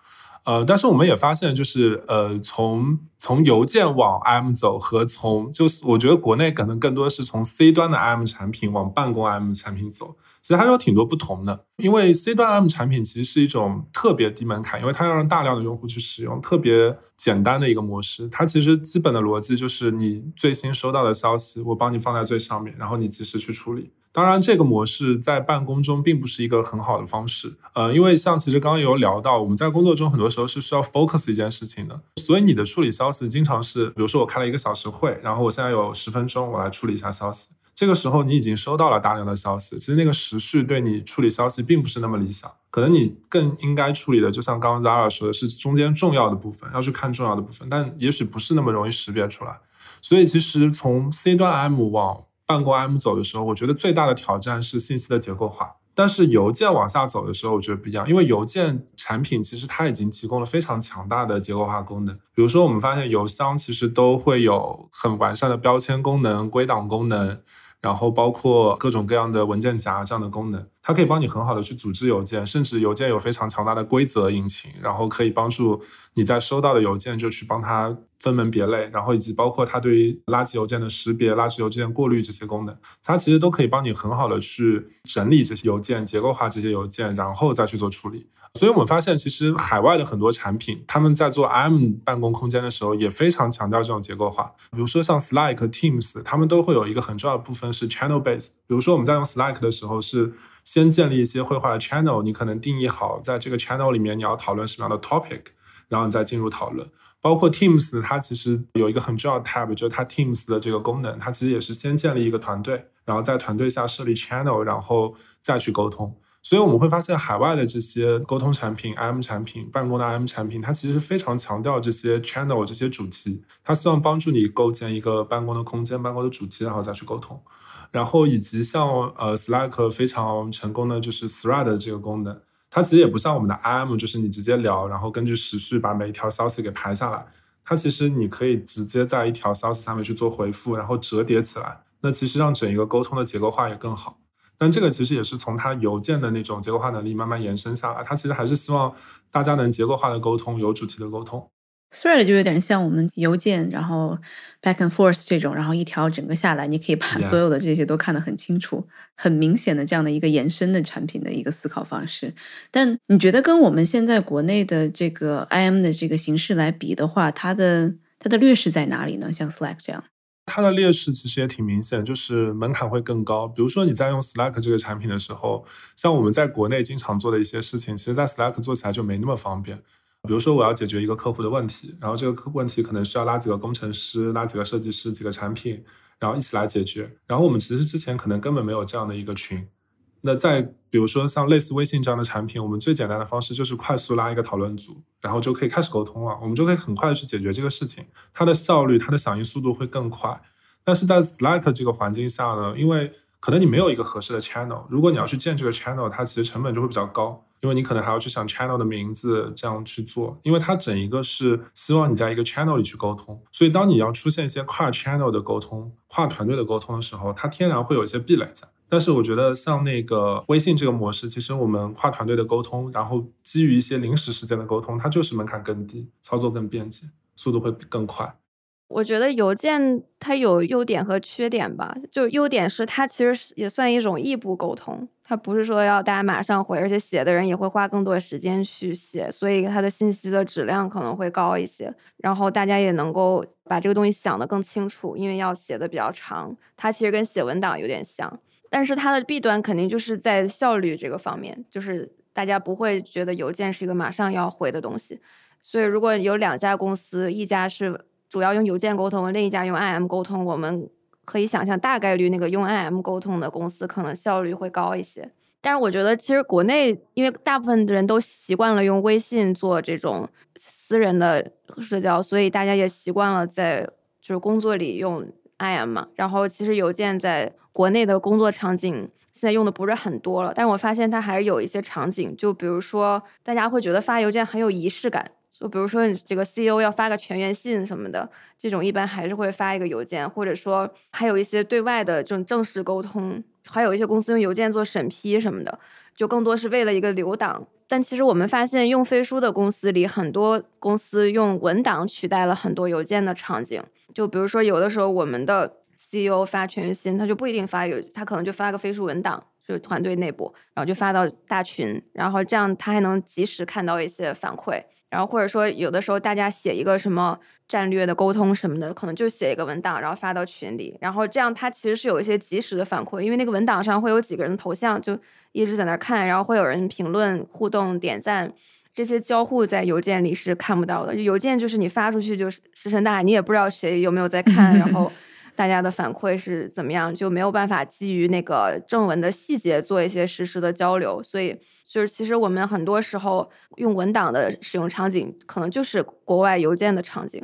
Speaker 5: 呃，但是我们也发现，就是呃，从从邮件往 M 走和从就是我觉得国内可能更多是从 C 端的 M 产品往办公 M 产品走，其实还是有挺多不同的。因为 C 端 M 产品其实是一种特别低门槛，因为它要让大量的用户去使用，特别简单的一个模式。它其实基本的逻辑就是你最新收到的消息，我帮你放在最上面，然后你及时去处理。当然，这个模式在办公中并不是一个很好的方式，呃，因为像其实刚刚有聊到，我们在工作中很多时候是需要 focus 一件事情的，所以你的处理消息经常是，比如说我开了一个小时会，然后我现在有十分钟，我来处理一下消息。这个时候你已经收到了大量的消息，其实那个时序对你处理消息并不是那么理想，可能你更应该处理的，就像刚刚 Zara 说的是中间重要的部分，要去看重要的部分，但也许不是那么容易识别出来。所以其实从 C 端 M 往办公 M 走的时候，我觉得最大的挑战是信息的结构化。但是邮件往下走的时候，我觉得不一样，因为邮件产品其实它已经提供了非常强大的结构化功能。比如说，我们发现邮箱其实都会有很完善的标签功能、归档功能。然后包括各种各样的文件夹这样的功能，它可以帮你很好的去组织邮件，甚至邮件有非常强大的规则引擎，然后可以帮助你在收到的邮件就去帮它分门别类，然后以及包括它对于垃圾邮件的识别、垃圾邮件过滤这些功能，它其实都可以帮你很好的去整理这些邮件、结构化这些邮件，然后再去做处理。所以我们发现，其实海外的很多产品，他们在做 M 办公空间的时候，也非常强调这种结构化。比如说像 Slack、Teams，他们都会有一个很重要的部分是 channel Base。比如说我们在用 Slack 的时候，是先建立一些绘画的 channel，你可能定义好在这个 channel 里面你要讨论什么样的 topic，然后你再进入讨论。包括 Teams，它其实有一个很重要的 tab，就是它 Teams 的这个功能，它其实也是先建立一个团队，然后在团队下设立 channel，然后再去沟通。所以我们会发现，海外的这些沟通产品、IM 产品、办公的 IM 产品，它其实是非常强调这些 channel 这些主题，它希望帮助你构建一个办公的空间、办公的主题，然后再去沟通。然后以及像呃 Slack 非常成功的就是 Thread 这个功能，它其实也不像我们的 IM，就是你直接聊，然后根据时序把每一条消息给排下来。它其实你可以直接在一条消息上面去做回复，然后折叠起来，那其实让整一个沟通的结构化也更好。但这个其实也是从它邮件的那种结构化能力慢慢延伸下来。它其实还是希望大家能结构化的沟通，有主题的沟通。
Speaker 3: Thread 就有点像我们邮件，然后 back and forth 这种，然后一条整个下来，你可以把所有的这些都看得很清楚、很明显的这样的一个延伸的产品的一个思考方式。但你觉得跟我们现在国内的这个 IM 的这个形式来比的话，它的它的劣势在哪里呢？像 Slack 这样。
Speaker 5: 它的劣势其实也挺明显，就是门槛会更高。比如说你在用 Slack 这个产品的时候，像我们在国内经常做的一些事情，其实在 Slack 做起来就没那么方便。比如说我要解决一个客户的问题，然后这个客问题可能需要拉几个工程师、拉几个设计师、几个产品，然后一起来解决。然后我们其实之前可能根本没有这样的一个群。那在比如说像类似微信这样的产品，我们最简单的方式就是快速拉一个讨论组，然后就可以开始沟通了。我们就可以很快的去解决这个事情，它的效率、它的响应速度会更快。但是在 Slack 这个环境下呢，因为可能你没有一个合适的 channel，如果你要去建这个 channel，它其实成本就会比较高，因为你可能还要去想 channel 的名字，这样去做，因为它整一个是希望你在一个 channel 里去沟通，所以当你要出现一些跨 channel 的沟通、跨团队的沟通的时候，它天然会有一些壁垒在。但是我觉得像那个微信这个模式，其实我们跨团队的沟通，然后基于一些临时时间的沟通，它就是门槛更低，操作更便捷，速度会更快。
Speaker 4: 我觉得邮件它有优点和缺点吧，就优点是它其实也算一种异步沟通，它不是说要大家马上回，而且写的人也会花更多的时间去写，所以它的信息的质量可能会高一些，然后大家也能够把这个东西想得更清楚，因为要写的比较长，它其实跟写文档有点像。但是它的弊端肯定就是在效率这个方面，就是大家不会觉得邮件是一个马上要回的东西。所以如果有两家公司，一家是主要用邮件沟通，另一家用 IM 沟通，我们可以想象大概率那个用 IM 沟通的公司可能效率会高一些。但是我觉得其实国内因为大部分的人都习惯了用微信做这种私人的社交，所以大家也习惯了在就是工作里用 IM 嘛。然后其实邮件在国内的工作场景现在用的不是很多了，但是我发现它还是有一些场景，就比如说大家会觉得发邮件很有仪式感，就比如说你这个 CEO 要发个全员信什么的，这种一般还是会发一个邮件，或者说还有一些对外的这种正式沟通，还有一些公司用邮件做审批什么的，就更多是为了一个留档。但其实我们发现用飞书的公司里，很多公司用文档取代了很多邮件的场景，就比如说有的时候我们的。CEO 发全员信，他就不一定发邮，他可能就发个飞书文档，就是团队内部，然后就发到大群，然后这样他还能及时看到一些反馈，然后或者说有的时候大家写一个什么战略的沟通什么的，可能就写一个文档，然后发到群里，然后这样他其实是有一些及时的反馈，因为那个文档上会有几个人的头像，就一直在那看，然后会有人评论、互动、点赞，这些交互在邮件里是看不到的，邮件就是你发出去就石沉大海，你也不知道谁有没有在看，然后。大家的反馈是怎么样，就没有办法基于那个正文的细节做一些实时的交流，所以就是其实我们很多时候用文档的使用场景，可能就是国外邮件的场景。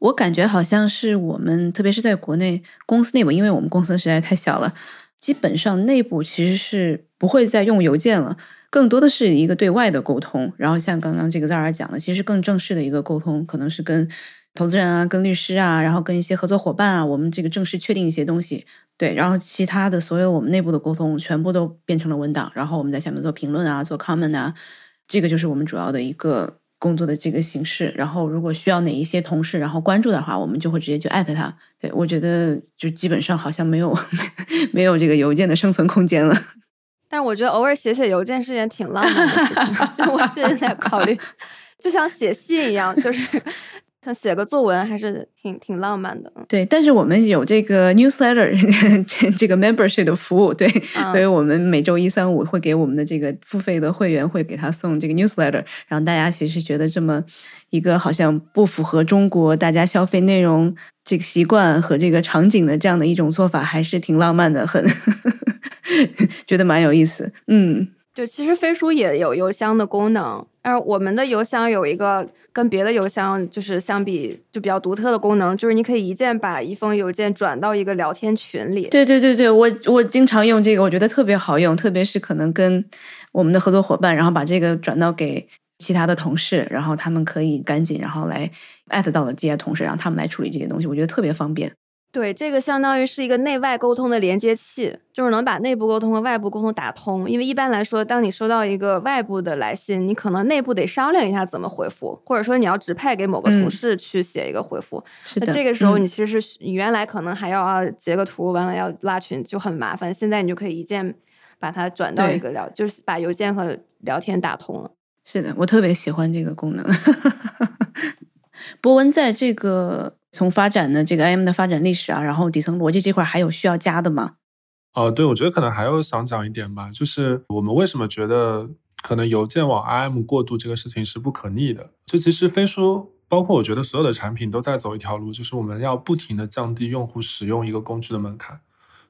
Speaker 3: 我感觉好像是我们，特别是在国内公司内部，因为我们公司实在太小了，基本上内部其实是不会再用邮件了，更多的是一个对外的沟通。然后像刚刚这个 Zara 讲的，其实更正式的一个沟通，可能是跟。投资人啊，跟律师啊，然后跟一些合作伙伴啊，我们这个正式确定一些东西，对，然后其他的所有我们内部的沟通全部都变成了文档，然后我们在下面做评论啊，做 comment 啊，这个就是我们主要的一个工作的这个形式。然后如果需要哪一些同事然后关注的话，我们就会直接就艾特他。对我觉得就基本上好像没有 没有这个邮件的生存空间了。
Speaker 4: 但是我觉得偶尔写写邮件是件挺浪漫的事情，就我现在在考虑，就像写信一样，就是。像写个作文还是挺挺浪漫的，
Speaker 3: 对。但是我们有这个 newsletter 这这个 membership 的服务，对，所以我们每周一、三、五会给我们的这个付费的会员会给他送这个 newsletter，然后大家其实觉得这么一个好像不符合中国大家消费内容这个习惯和这个场景的这样的一种做法，还是挺浪漫的，很 觉得蛮有意思，嗯。
Speaker 4: 对，其实飞书也有邮箱的功能，而我们的邮箱有一个跟别的邮箱就是相比就比较独特的功能，就是你可以一键把一封邮件转到一个聊天群里。
Speaker 3: 对对对对，我我经常用这个，我觉得特别好用，特别是可能跟我们的合作伙伴，然后把这个转到给其他的同事，然后他们可以赶紧然后来艾特到了这些同事，让他们来处理这些东西，我觉得特别方便。
Speaker 4: 对，这个相当于是一个内外沟通的连接器，就是能把内部沟通和外部沟通打通。因为一般来说，当你收到一个外部的来信，你可能内部得商量一下怎么回复，或者说你要指派给某个同事去写一个回复。
Speaker 3: 那
Speaker 4: 这个时候，你其实是你原来可能还要啊截个图，完了要拉群就很麻烦。现在你就可以一键把它转到一个聊，就是把邮件和聊天打通了。
Speaker 3: 是的，我特别喜欢这个功能。博文在这个。从发展的这个 IM 的发展历史啊，然后底层逻辑这块还有需要加的吗？
Speaker 5: 哦，对，我觉得可能还有想讲一点吧，就是我们为什么觉得可能邮件往 IM 过渡这个事情是不可逆的？就其实飞书，包括我觉得所有的产品都在走一条路，就是我们要不停的降低用户使用一个工具的门槛。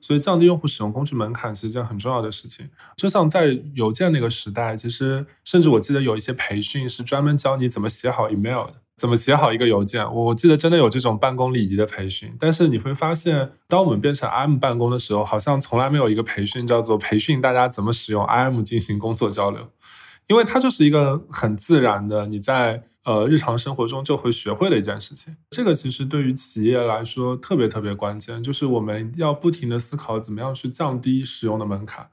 Speaker 5: 所以降低用户使用工具门槛是一件很重要的事情。就像在邮件那个时代，其实甚至我记得有一些培训是专门教你怎么写好 email 的。怎么写好一个邮件？我记得真的有这种办公礼仪的培训，但是你会发现，当我们变成 IM 办公的时候，好像从来没有一个培训叫做培训大家怎么使用 IM 进行工作交流，因为它就是一个很自然的，你在呃日常生活中就会学会的一件事情。这个其实对于企业来说特别特别关键，就是我们要不停的思考怎么样去降低使用的门槛。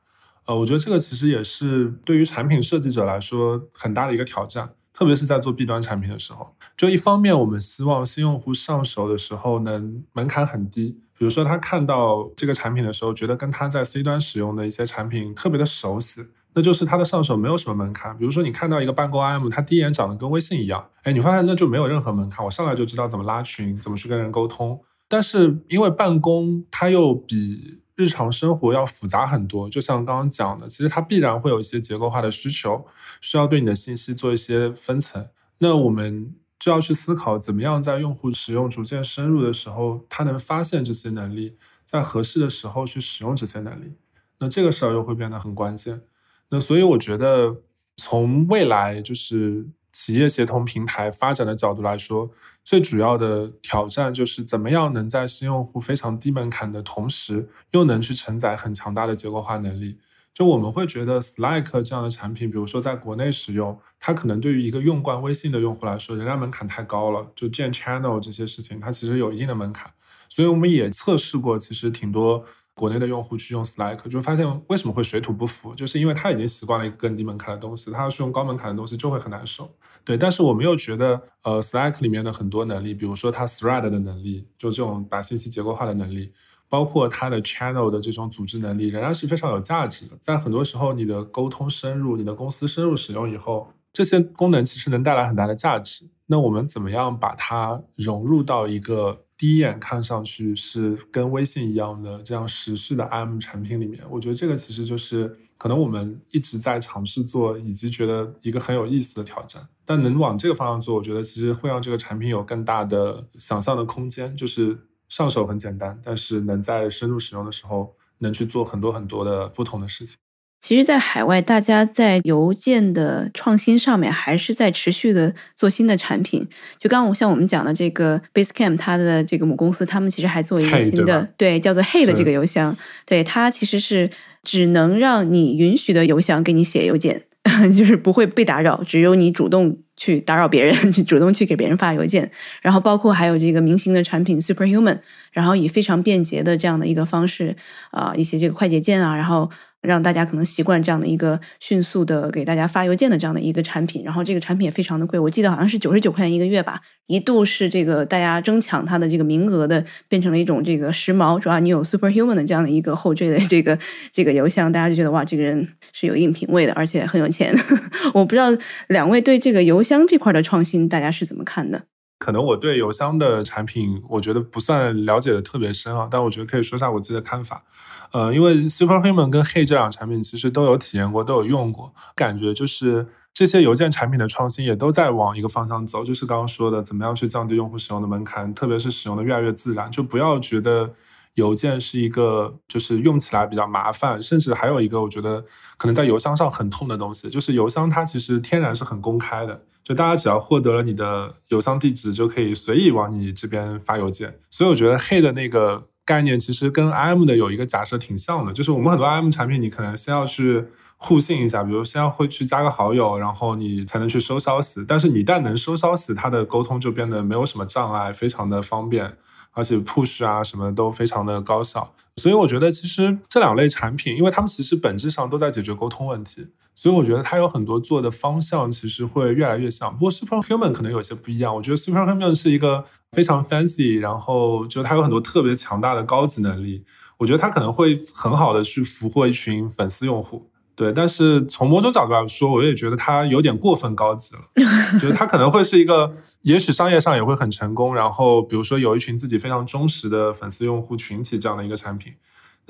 Speaker 5: 呃，我觉得这个其实也是对于产品设计者来说很大的一个挑战。特别是在做 B 端产品的时候，就一方面我们希望新用户上手的时候能门槛很低，比如说他看到这个产品的时候，觉得跟他在 C 端使用的一些产品特别的熟悉，那就是他的上手没有什么门槛。比如说你看到一个办公 IM，他第一眼长得跟微信一样，哎，你发现那就没有任何门槛，我上来就知道怎么拉群，怎么去跟人沟通。但是因为办公它又比日常生活要复杂很多，就像刚刚讲的，其实它必然会有一些结构化的需求，需要对你的信息做一些分层。那我们就要去思考，怎么样在用户使用逐渐深入的时候，他能发现这些能力，在合适的时候去使用这些能力。那这个事儿又会变得很关键。那所以我觉得，从未来就是企业协同平台发展的角度来说。最主要的挑战就是怎么样能在新用户非常低门槛的同时，又能去承载很强大的结构化能力。就我们会觉得 Slack 这样的产品，比如说在国内使用，它可能对于一个用惯微信的用户来说，仍然门槛太高了。就建 channel 这些事情，它其实有一定的门槛。所以我们也测试过，其实挺多。国内的用户去用 Slack，就发现为什么会水土不服，就是因为他已经习惯了一个更低门槛的东西，他要去用高门槛的东西就会很难受。对，但是我们又觉得，呃，Slack 里面的很多能力，比如说它 Thread 的能力，就这种把信息结构化的能力，包括它的 Channel 的这种组织能力，仍然是非常有价值的。在很多时候，你的沟通深入，你的公司深入使用以后，这些功能其实能带来很大的价值。那我们怎么样把它融入到一个？第一眼看上去是跟微信一样的这样时序的 IM 产品里面，我觉得这个其实就是可能我们一直在尝试做，以及觉得一个很有意思的挑战。但能往这个方向做，我觉得其实会让这个产品有更大的想象的空间，就是上手很简单，但是能在深入使用的时候能去做很多很多的不同的事情。
Speaker 3: 其实，在海外，大家在邮件的创新上面还是在持续的做新的产品。就刚刚我像我们讲的这个 Basecamp，它的这个母公司，他们其实还做一个新的，对，叫做 Hey 的这个邮箱。对，它其实是只能让你允许的邮箱给你写邮件，就是不会被打扰，只有你主动去打扰别人，去主动去给别人发邮件。然后，包括还有这个明星的产品 Superhuman，然后以非常便捷的这样的一个方式啊，一些这个快捷键啊，然后。让大家可能习惯这样的一个迅速的给大家发邮件的这样的一个产品，然后这个产品也非常的贵，我记得好像是九十九块钱一个月吧，一度是这个大家争抢它的这个名额的，变成了一种这个时髦，主要你有 Superhuman 的这样的一个后缀的这个这个邮箱，大家就觉得哇，这个人是有硬品位的，而且很有钱。我不知道两位对这个邮箱这块的创新，大家是怎么看的？
Speaker 5: 可能我对邮箱的产品，我觉得不算了解的特别深啊，但我觉得可以说一下我自己的看法。呃，因为 Superhuman 跟 Hey 这两个产品其实都有体验过，都有用过，感觉就是这些邮件产品的创新也都在往一个方向走，就是刚刚说的，怎么样去降低用户使用的门槛，特别是使用的越来越自然，就不要觉得邮件是一个就是用起来比较麻烦，甚至还有一个我觉得可能在邮箱上很痛的东西，就是邮箱它其实天然是很公开的，就大家只要获得了你的邮箱地址，就可以随意往你这边发邮件。所以我觉得 Hey 的那个概念其实跟 IM 的有一个假设挺像的，就是我们很多 IM 产品，你可能先要去互信一下，比如先要会去加个好友，然后你才能去收消息。但是你一旦能收消息，它的沟通就变得没有什么障碍，非常的方便。而且 push 啊什么都非常的高效，所以我觉得其实这两类产品，因为他们其实本质上都在解决沟通问题，所以我觉得它有很多做的方向其实会越来越像。不过 Superhuman 可能有些不一样，我觉得 Superhuman 是一个非常 fancy，然后就它有很多特别强大的高级能力，我觉得它可能会很好的去俘获一群粉丝用户。对，但是从某种角度来说，我也觉得它有点过分高级了。就是它可能会是一个，也许商业上也会很成功。然后，比如说有一群自己非常忠实的粉丝用户群体这样的一个产品。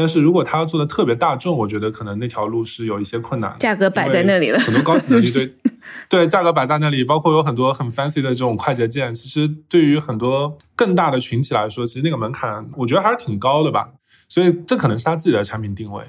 Speaker 5: 但是如果它要做的特别大众，我觉得可能那条路是有一些困难。
Speaker 3: 价格摆在那里了，
Speaker 5: 很多高级能力对对，价格摆在那里，包括有很多很 fancy 的这种快捷键，其实对于很多更大的群体来说，其实那个门槛我觉得还是挺高的吧。所以这可能是他自己的产品定位。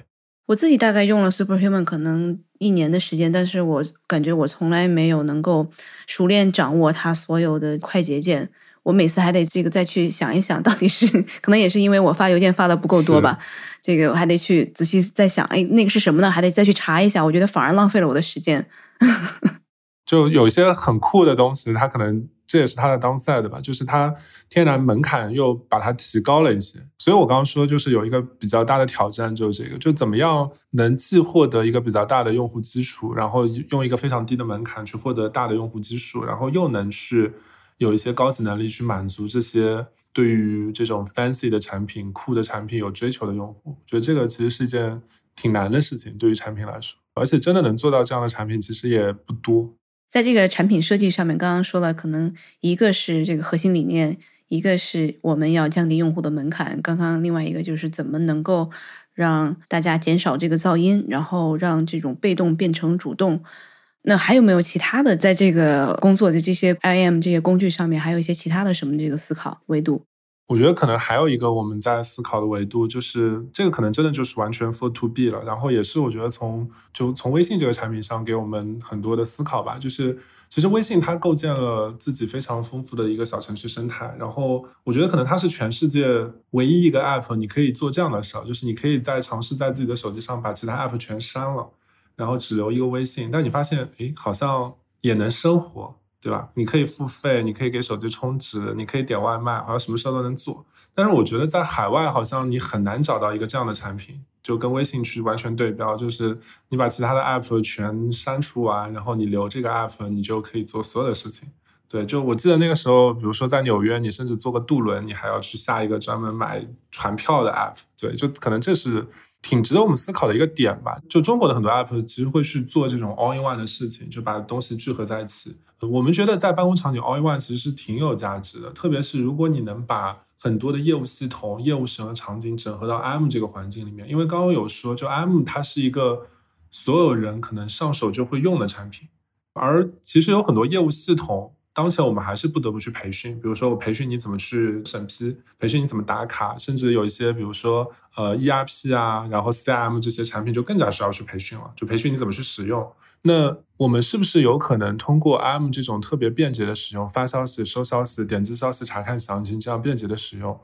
Speaker 3: 我自己大概用了 Superhuman 可能一年的时间，但是我感觉我从来没有能够熟练掌握它所有的快捷键。我每次还得这个再去想一想，到底是可能也是因为我发邮件发的不够多吧？这个我还得去仔细再想，哎，那个是什么呢？还得再去查一下。我觉得反而浪费了我的时间。
Speaker 5: 就有一些很酷的东西，它可能。这也是它的 downside 吧，就是它天然门槛又把它提高了一些，所以我刚刚说就是有一个比较大的挑战，就是这个，就怎么样能既获得一个比较大的用户基础，然后用一个非常低的门槛去获得大的用户基数，然后又能去有一些高级能力去满足这些对于这种 fancy 的产品、酷的产品有追求的用户，我觉得这个其实是一件挺难的事情，对于产品来说，而且真的能做到这样的产品其实也不多。
Speaker 3: 在这个产品设计上面，刚刚说了，可能一个是这个核心理念，一个是我们要降低用户的门槛。刚刚另外一个就是怎么能够让大家减少这个噪音，然后让这种被动变成主动。那还有没有其他的，在这个工作的这些 IM 这些工具上面，还有一些其他的什么这个思考维度？
Speaker 5: 我觉得可能还有一个我们在思考的维度，就是这个可能真的就是完全 for to B 了。然后也是我觉得从就从微信这个产品上给我们很多的思考吧。就是其实微信它构建了自己非常丰富的一个小程序生态。然后我觉得可能它是全世界唯一一个 app，你可以做这样的事儿，就是你可以在尝试在自己的手机上把其他 app 全删了，然后只留一个微信。但你发现，哎，好像也能生活。对吧？你可以付费，你可以给手机充值，你可以点外卖，好像什么事都能做。但是我觉得在海外好像你很难找到一个这样的产品，就跟微信去完全对标，就是你把其他的 app 全删除完，然后你留这个 app，你就可以做所有的事情。对，就我记得那个时候，比如说在纽约，你甚至坐个渡轮，你还要去下一个专门买船票的 app。对，就可能这是。挺值得我们思考的一个点吧。就中国的很多 app 其实会去做这种 all in one 的事情，就把东西聚合在一起。我们觉得在办公场景 all in one 其实是挺有价值的，特别是如果你能把很多的业务系统、业务使用的场景整合到 IM 这个环境里面。因为刚刚有说，就 IM 它是一个所有人可能上手就会用的产品，而其实有很多业务系统。当前我们还是不得不去培训，比如说我培训你怎么去审批，培训你怎么打卡，甚至有一些比如说呃 ERP 啊，然后 CRM 这些产品就更加需要去培训了，就培训你怎么去使用。那我们是不是有可能通过 IM 这种特别便捷的使用，发消息、收消息、点击消息、查看详情这样便捷的使用？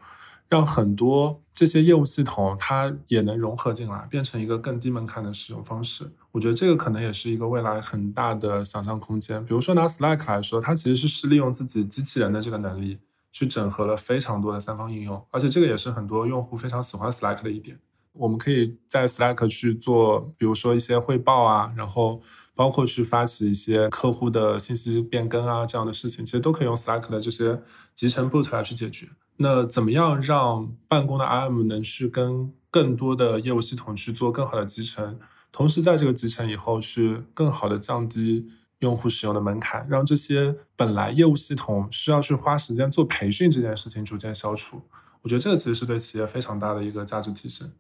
Speaker 5: 让很多这些业务系统它也能融合进来，变成一个更低门槛的使用方式。我觉得这个可能也是一个未来很大的想象空间。比如说拿 Slack 来说，它其实是利用自己机器人的这个能力，去整合了非常多的三方应用，而且这个也是很多用户非常喜欢 Slack 的一点。我们可以在 Slack 去做，比如说一些汇报啊，然后包括去发起一些客户的信息变更啊这样的事情，其实都可以用 Slack 的这些集成 boot 来去解决。那怎么样让办公的 IM 能去跟更多的业务系统去做更好的集成，同时在这个集成以后去更好的降低用户使用的门槛，让这些本来业务系统需要去花时间做培训这件事情逐渐消除？我觉得这个其实是对企业非常大的一个价值提升，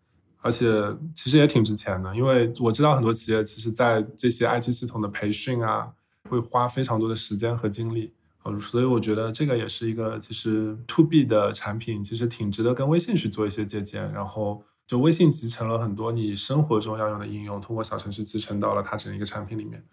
Speaker 5: 而且其实也挺值钱的，因为我知道很多企业其实在这些 IT 系统的培训啊，会花非常多的时间和精力。呃，所以我觉得这个也是一个其实 to B 的产品，其实挺值得跟微信去做一些借鉴。然后就微信集成了很多你生活中要用的应用，通过小程序集成到了它整一个产品里面。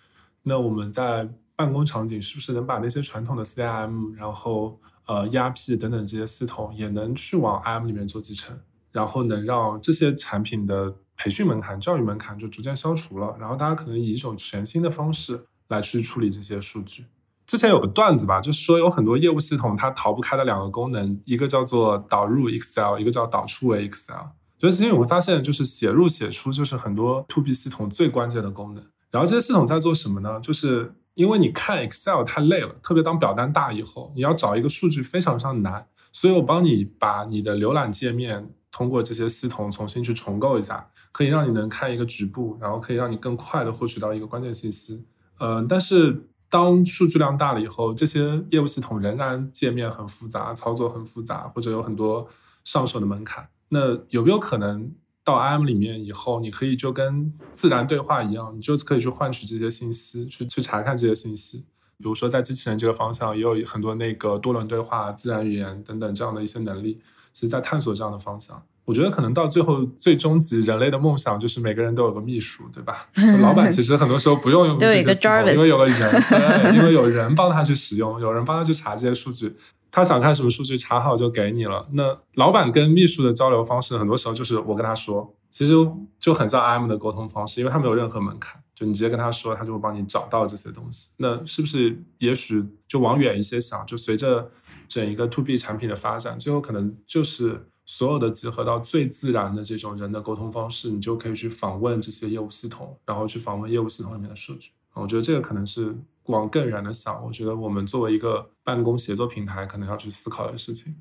Speaker 5: 那我们在办公场景是不是能把那些传统的 CRM，然后呃 ERP 等等这些系统也能去往 IM 里面做集成，然后能让这些产品的培训门槛、教育门槛就逐渐消除了，然后大家可能以一种全新的方式来去处理这些数据。之前有个段子吧，就是说有很多业务系统它逃不开的两个功能，一个叫做导入 Excel，一个叫导出为 Excel。就其实你会发现，就是写入写出就是很多 To B 系统最关键的功能。然后这些系统在做什么呢？就是因为你看 Excel 太累了，特别当表单大以后，你要找一个数据非常非常难，所以我帮你把你的浏览界面通过这些系统重新去重构一下，可以让你能看一个局部，然后可以让你更快的获取到一个关键信息。嗯，但是。当数据量大了以后，这些业务系统仍然界面很复杂，操作很复杂，或者有很多上手的门槛。那有没有可能到 IM 里面以后，你可以就跟自然对话一样，你就可以去换取这些信息，去去查看这些信息？比如说在机器人这个方向，也有很多那个多轮对话、自然语言等等这样的一些能力，其实在探索这样的方向。我觉得可能到最后最终极，人类的梦想就是每个人都有个秘书，对吧？老板其实很多时候不用用 这些系统，因为有个人，对，因为有人帮他去使用，有人帮他去查这些数据，他想看什么数据，查好就给你了。那老板跟秘书的交流方式，很多时候就是我跟他说，其实就很像 IM 的沟通方式，因为他没有任何门槛，就你直接跟他说，他就会帮你找到这些东西。那是不是也许就往远一些想，就随着整一个 To B 产品的发展，最后可能就是。所有的集合到最自然的这种人的沟通方式，你就可以去访问这些业务系统，然后去访问业务系统里面的数据。我觉得这个可能是往更远的想，我觉得我们作为一个办公协作平台，可能要去思考的事情。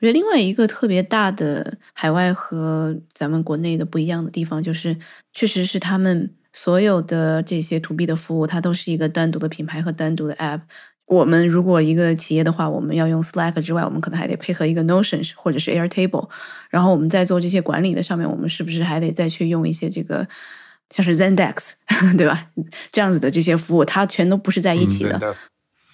Speaker 3: 我觉得另外一个特别大的海外和咱们国内的不一样的地方，就是确实是他们所有的这些 to B 的服务，它都是一个单独的品牌和单独的 app。我们如果一个企业的话，我们要用 Slack 之外，我们可能还得配合一个 Notion 或者是 Airtable。然后我们在做这些管理的上面，我们是不是还得再去用一些这个像是 Zendex，对吧？这样子的这些服务，它全都不是在一起的，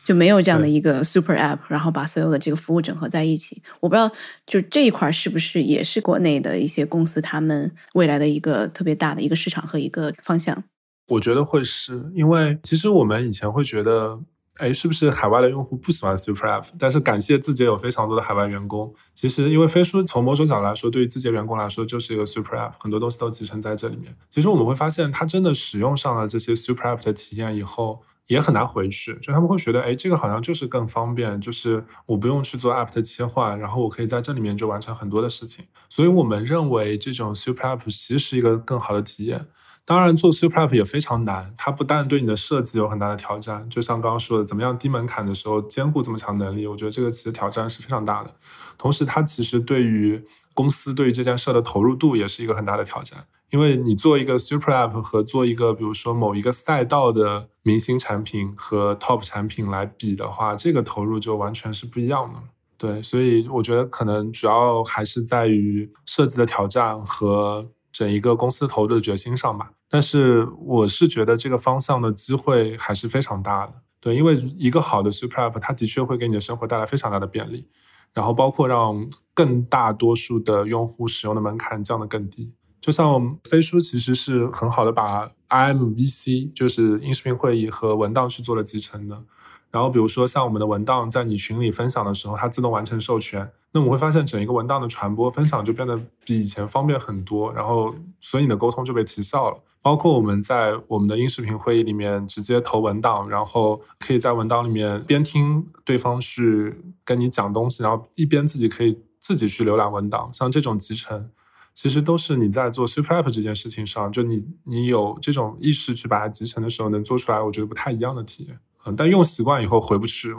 Speaker 3: 就没有这样的一个 Super App，然后把所有的这个服务整合在一起。我不知道，就这一块是不是也是国内的一些公司他们未来的一个特别大的一个市场和一个方向？
Speaker 5: 我觉得会是因为其实我们以前会觉得。哎，是不是海外的用户不喜欢 Super App？但是感谢字节有非常多的海外员工。其实，因为飞书从某种角度来说，对于字节员工来说就是一个 Super App，很多东西都集成在这里面。其实我们会发现，它真的使用上了这些 Super App 的体验以后，也很难回去。就他们会觉得，哎，这个好像就是更方便，就是我不用去做 App 的切换，然后我可以在这里面就完成很多的事情。所以我们认为，这种 Super App 其实是一个更好的体验。当然，做 Super App 也非常难。它不但对你的设计有很大的挑战，就像刚刚说的，怎么样低门槛的时候兼顾这么强能力，我觉得这个其实挑战是非常大的。同时，它其实对于公司对于这件事的投入度也是一个很大的挑战。因为你做一个 Super App 和做一个比如说某一个赛道的明星产品和 Top 产品来比的话，这个投入就完全是不一样的。对，所以我觉得可能主要还是在于设计的挑战和。整一个公司投入的决心上吧，但是我是觉得这个方向的机会还是非常大的。对，因为一个好的 Super App，它的确会给你的生活带来非常大的便利，然后包括让更大多数的用户使用的门槛降得更低。就像飞书其实是很好的把 IMVC，就是音视频会议和文档去做了集成的。然后比如说像我们的文档在你群里分享的时候，它自动完成授权，那我们会发现整一个文档的传播分享就变得比以前方便很多，然后所以你的沟通就被提效了。包括我们在我们的音视频会议里面直接投文档，然后可以在文档里面边听对方去跟你讲东西，然后一边自己可以自己去浏览文档，像这种集成，其实都是你在做 Super App 这件事情上，就你你有这种意识去把它集成的时候，能做出来，我觉得不太一样的体验。嗯但用习惯以后回不去。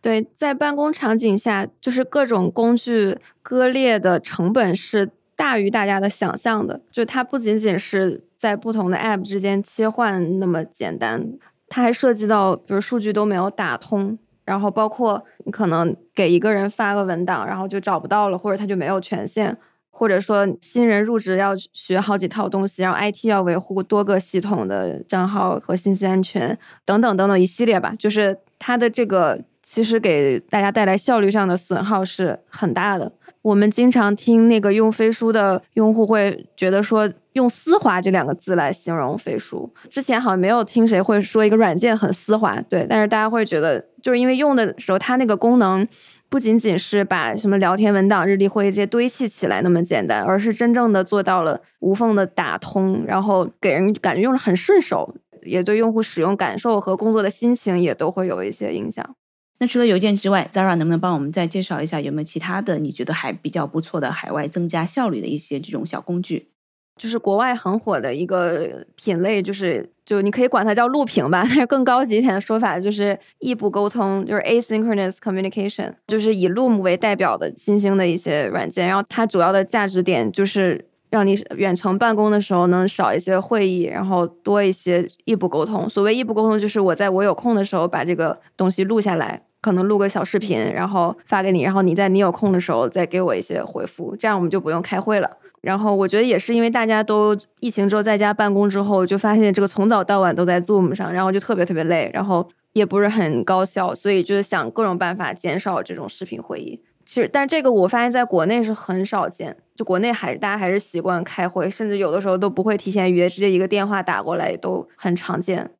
Speaker 4: 对，在办公场景下，就是各种工具割裂的成本是大于大家的想象的。就它不仅仅是在不同的 App 之间切换那么简单，它还涉及到，比如数据都没有打通，然后包括你可能给一个人发个文档，然后就找不到了，或者他就没有权限。或者说新人入职要学好几套东西，然后 IT 要维护多个系统的账号和信息安全等等等等一系列吧，就是它的这个其实给大家带来效率上的损耗是很大的。我们经常听那个用飞书的用户会觉得说用丝滑这两个字来形容飞书，之前好像没有听谁会说一个软件很丝滑，对，但是大家会觉得就是因为用的时候它那个功能不仅仅是把什么聊天文档、日历会议这些堆砌起来那么简单，而是真正的做到了无缝的打通，然后给人感觉用着很顺手，也对用户使用感受和工作的心情也都会有一些影响。
Speaker 3: 那除了邮件之外，Zara 能不能帮我们再介绍一下有没有其他的你觉得还比较不错的海外增加效率的一些这种小工具？
Speaker 4: 就是国外很火的一个品类，就是就你可以管它叫录屏吧，但是更高级一点的说法就是异步沟通，就是 asynchronous communication，就是以 Loom 为代表的新兴的一些软件。然后它主要的价值点就是让你远程办公的时候能少一些会议，然后多一些异步沟通。所谓异步沟通，就是我在我有空的时候把这个东西录下来。可能录个小视频，然后发给你，然后你在你有空的时候再给我一些回复，这样我们就不用开会了。然后我觉得也是因为大家都疫情之后在家办公之后，就发现这个从早到晚都在 Zoom 上，然后就特别特别累，然后也不是很高效，所以就是想各种办法减少这种视频会议。其实，但是这个我发现在国内是很少见，就国内还大家还是习惯开会，甚至有的时候都不会提前约，直接一个电话打过来都很常见。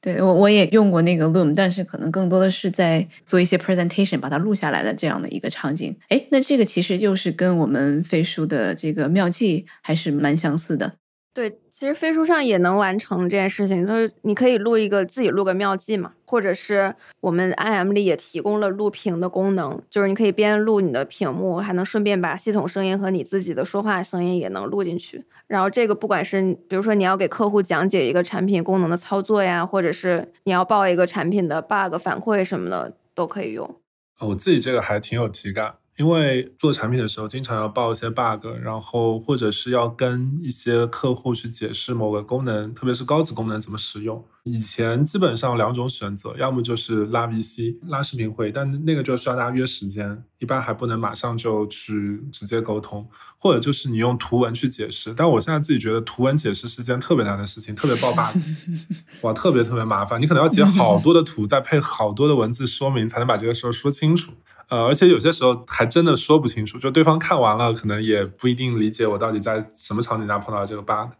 Speaker 3: 对我我也用过那个 Loom，但是可能更多的是在做一些 presentation，把它录下来的这样的一个场景。哎，那这个其实就是跟我们飞书的这个妙计还是蛮相似的。
Speaker 4: 对，其实飞书上也能完成这件事情，就是你可以录一个自己录个妙计嘛，或者是我们 IM 里也提供了录屏的功能，就是你可以边录你的屏幕，还能顺便把系统声音和你自己的说话声音也能录进去。然后这个不管是比如说你要给客户讲解一个产品功能的操作呀，或者是你要报一个产品的 bug 反馈什么的，都可以用。
Speaker 5: 我自己这个还挺有体感。因为做产品的时候，经常要报一些 bug，然后或者是要跟一些客户去解释某个功能，特别是高级功能怎么使用。以前基本上两种选择，要么就是拉 VC 拉视频会，但那个就需要大家约时间，一般还不能马上就去直接沟通，或者就是你用图文去解释。但我现在自己觉得图文解释是件特别难的事情，特别爆 bug，哇，特别特别麻烦。你可能要截好多的图，再配好多的文字说明，才能把这个事儿说清楚。呃，而且有些时候还真的说不清楚，就对方看完了，可能也不一定理解我到底在什么场景下碰到这个 bug。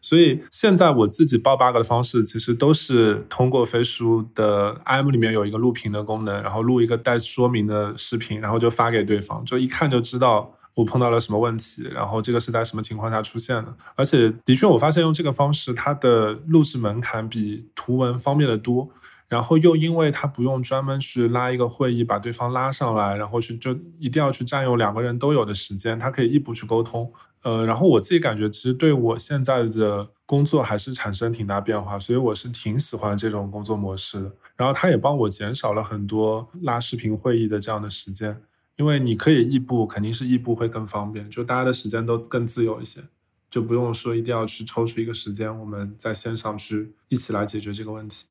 Speaker 5: 所以现在我自己报 bug 的方式，其实都是通过飞书的 IM 里面有一个录屏的功能，然后录一个带说明的视频，然后就发给对方，就一看就知道我碰到了什么问题，然后这个是在什么情况下出现的。而且的确，我发现用这个方式，它的录制门槛比图文方便的多。然后又因为他不用专门去拉一个会议把对方拉上来，然后去就一定要去占用两个人都有的时间，他可以异步去沟通。呃，然后我自己感觉其实对我现在的工作还是产生挺大变化，所以我是挺喜欢这种工作模式的。然后他也帮我减少了很多拉视频会议的这样的时间，因为你可以异步，肯定是异步会更方便，就大家的时间都更自由一些，就不用说一定要去抽出一个时间，我们在线上去一起来解决这个问题。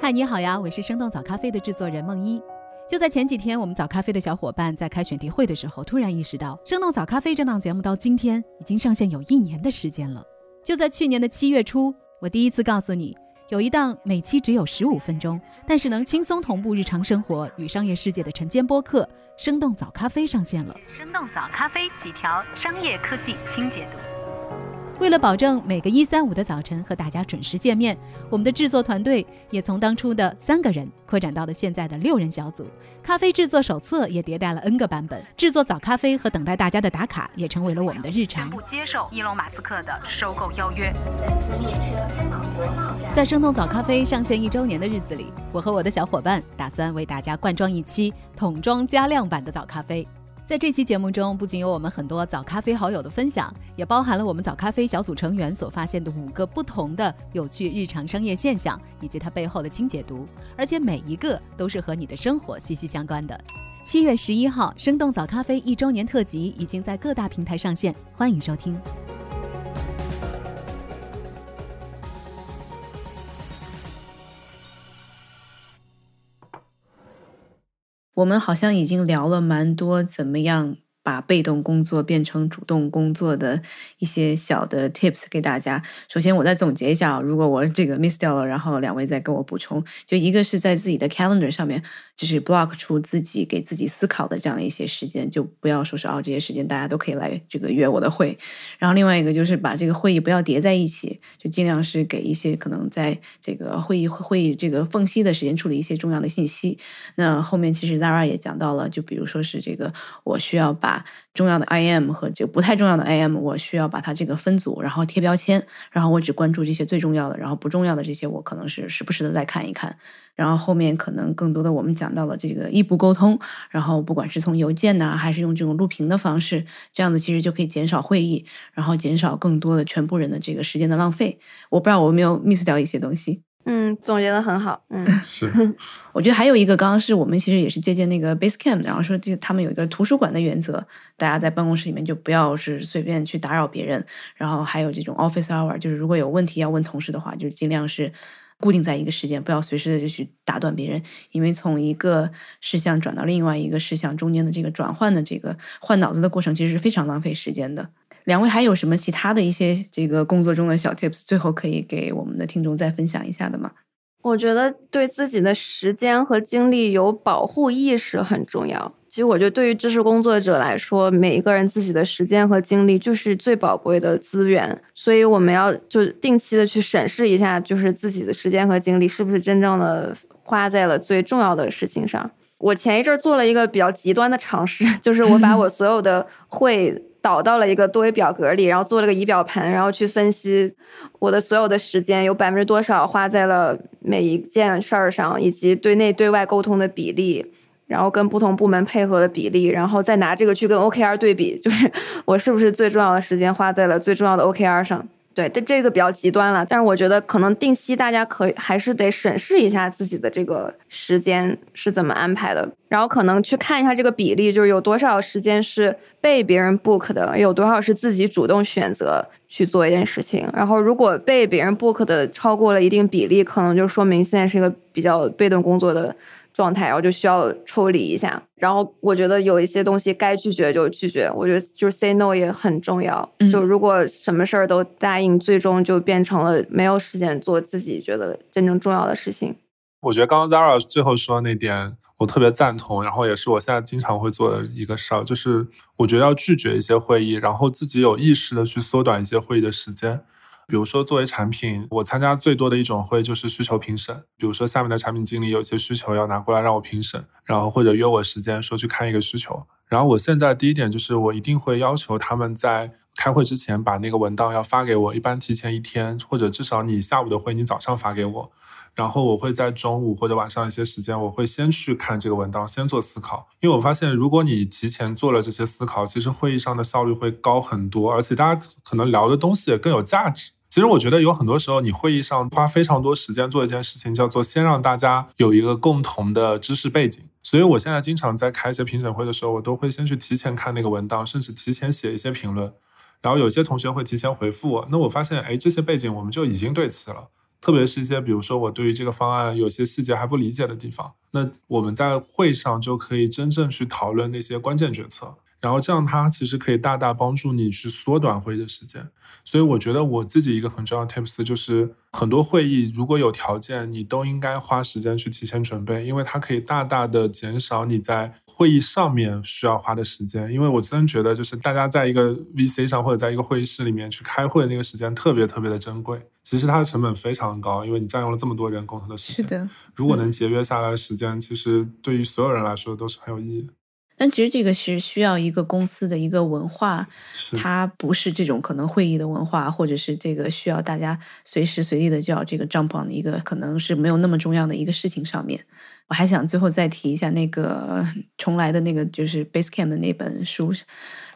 Speaker 1: 嗨，你好呀，我是生动早咖啡的制作人梦一。就在前几天，我们早咖啡的小伙伴在开选题会的时候，突然意识到，生动早咖啡这档节目到今天已经上线有一年的时间了。就在去年的七月初，我第一次告诉你，有一档每期只有十五分钟，但是能轻松同步日常生活与商业世界的晨间播客《生动早咖啡》上线了。
Speaker 2: 生动早咖啡几条商业科技轻解读。
Speaker 1: 为了保证每个一三五的早晨和大家准时见面，我们的制作团队也从当初的三个人扩展到了现在的六人小组。咖啡制作手册也迭代了 N 个版本，制作早咖啡和等待大家的打卡也成为了我们的日常。
Speaker 2: 不接受伊隆马斯克的收购邀约。
Speaker 1: 在生动早咖啡上线一周年的日子里，我和我的小伙伴打算为大家灌装一期桶装加量版的早咖啡。在这期节目中，不仅有我们很多早咖啡好友的分享，也包含了我们早咖啡小组成员所发现的五个不同的有趣日常商业现象，以及它背后的轻解读，而且每一个都是和你的生活息息相关的。七月十一号，生动早咖啡一周年特辑已经在各大平台上线，欢迎收听。
Speaker 3: 我们好像已经聊了蛮多，怎么样把被动工作变成主动工作的一些小的 tips 给大家。首先，我再总结一下，如果我这个 miss 掉了，然后两位再跟我补充。就一个是在自己的 calendar 上面，就是 block 出自己给自己思考的这样的一些时间，就不要说是哦，这些时间大家都可以来这个约我的会。然后另外一个就是把这个会议不要叠在一起，就尽量是给一些可能在这个会议会议这个缝隙的时间处理一些重要的信息。那后面其实 Zara 也讲到了，就比如说是这个，我需要把重要的 IM 和这个不太重要的 IM，我需要把它这个分组，然后贴标签，然后我只关注这些最重要的，然后不重要的这些我可能是时不时的再看一看。然后后面可能更多的我们讲到了这个异步沟通，然后不管是从邮件呢，还是用这种录屏的方式，这样子其实就可以减少会议，然后减少更多的全部人的这个时间的浪费。我不知道我有没有 miss 掉一些东西。
Speaker 4: 嗯，总结的很好。嗯，
Speaker 5: 是，
Speaker 3: 我觉得还有一个，刚刚是我们其实也是借鉴那个 Basecamp，然后说这个他们有一个图书馆的原则，大家在办公室里面就不要是随便去打扰别人，然后还有这种 office hour，就是如果有问题要问同事的话，就尽量是固定在一个时间，不要随时的就去打断别人，因为从一个事项转到另外一个事项中间的这个转换的这个换脑子的过程，其实是非常浪费时间的。两位还有什么其他的一些这个工作中的小 tips，最后可以给我们的听众再分享一下的吗？
Speaker 4: 我觉得对自己的时间和精力有保护意识很重要。其实，我觉得对于知识工作者来说，每一个人自己的时间和精力就是最宝贵的资源，所以我们要就定期的去审视一下，就是自己的时间和精力是不是真正的花在了最重要的事情上。我前一阵做了一个比较极端的尝试，就是我把 我所有的会。导到了一个多维表格里，然后做了个仪表盘，然后去分析我的所有的时间有百分之多少花在了每一件事儿上，以及对内对外沟通的比例，然后跟不同部门配合的比例，然后再拿这个去跟 OKR 对比，就是我是不是最重要的时间花在了最重要的 OKR 上。对，但这个比较极端了。但是我觉得可能定期大家可以还是得审视一下自己的这个时间是怎么安排的，然后可能去看一下这个比例，就是有多少时间是被别人 book 的，有多少是自己主动选择去做一件事情。然后如果被别人 book 的超过了一定比例，可能就说明现在是一个比较被动工作的。状态，然后就需要抽离一下。然后我觉得有一些东西该拒绝就拒绝。我觉得就是 say no 也很重要。就如果什么事儿都答应，最终就变成了没有时间做自己觉得真正重要的事情。
Speaker 5: 我觉得刚刚 Zara 最后说那点，我特别赞同。然后也是我现在经常会做的一个事儿，就是我觉得要拒绝一些会议，然后自己有意识的去缩短一些会议的时间。比如说，作为产品，我参加最多的一种会就是需求评审。比如说，下面的产品经理有些需求要拿过来让我评审，然后或者约我时间说去看一个需求。然后我现在第一点就是，我一定会要求他们在开会之前把那个文档要发给我，一般提前一天，或者至少你下午的会你早上发给我。然后我会在中午或者晚上一些时间，我会先去看这个文档，先做思考。因为我发现，如果你提前做了这些思考，其实会议上的效率会高很多，而且大家可能聊的东西也更有价值。其实我觉得有很多时候，你会议上花非常多时间做一件事情，叫做先让大家有一个共同的知识背景。所以我现在经常在开一些评审会的时候，我都会先去提前看那个文档，甚至提前写一些评论。然后有些同学会提前回复我，那我发现，哎，这些背景我们就已经对齐了。特别是一些，比如说我对于这个方案有些细节还不理解的地方，那我们在会上就可以真正去讨论那些关键决策。然后这样，它其实可以大大帮助你去缩短会议的时间。所以我觉得我自己一个很重要的 tips 就是，很多会议如果有条件，你都应该花时间去提前准备，因为它可以大大的减少你在会议上面需要花的时间。因为我真的觉得，就是大家在一个 VC 上或者在一个会议室里面去开会的那个时间特别特别的珍贵，其实它的成本非常高，因为你占用了这么多人共同的时间。
Speaker 3: 是的，
Speaker 5: 如果能节约下来的时间，其实对于所有人来说都是很有意义。
Speaker 3: 但其实这个是需要一个公司的一个文化，它不是这种可能会议的文化，或者是这个需要大家随时随地的就要这个 jump on 的一个可能是没有那么重要的一个事情上面。我还想最后再提一下那个 重来的那个就是 Basecamp 的那本书。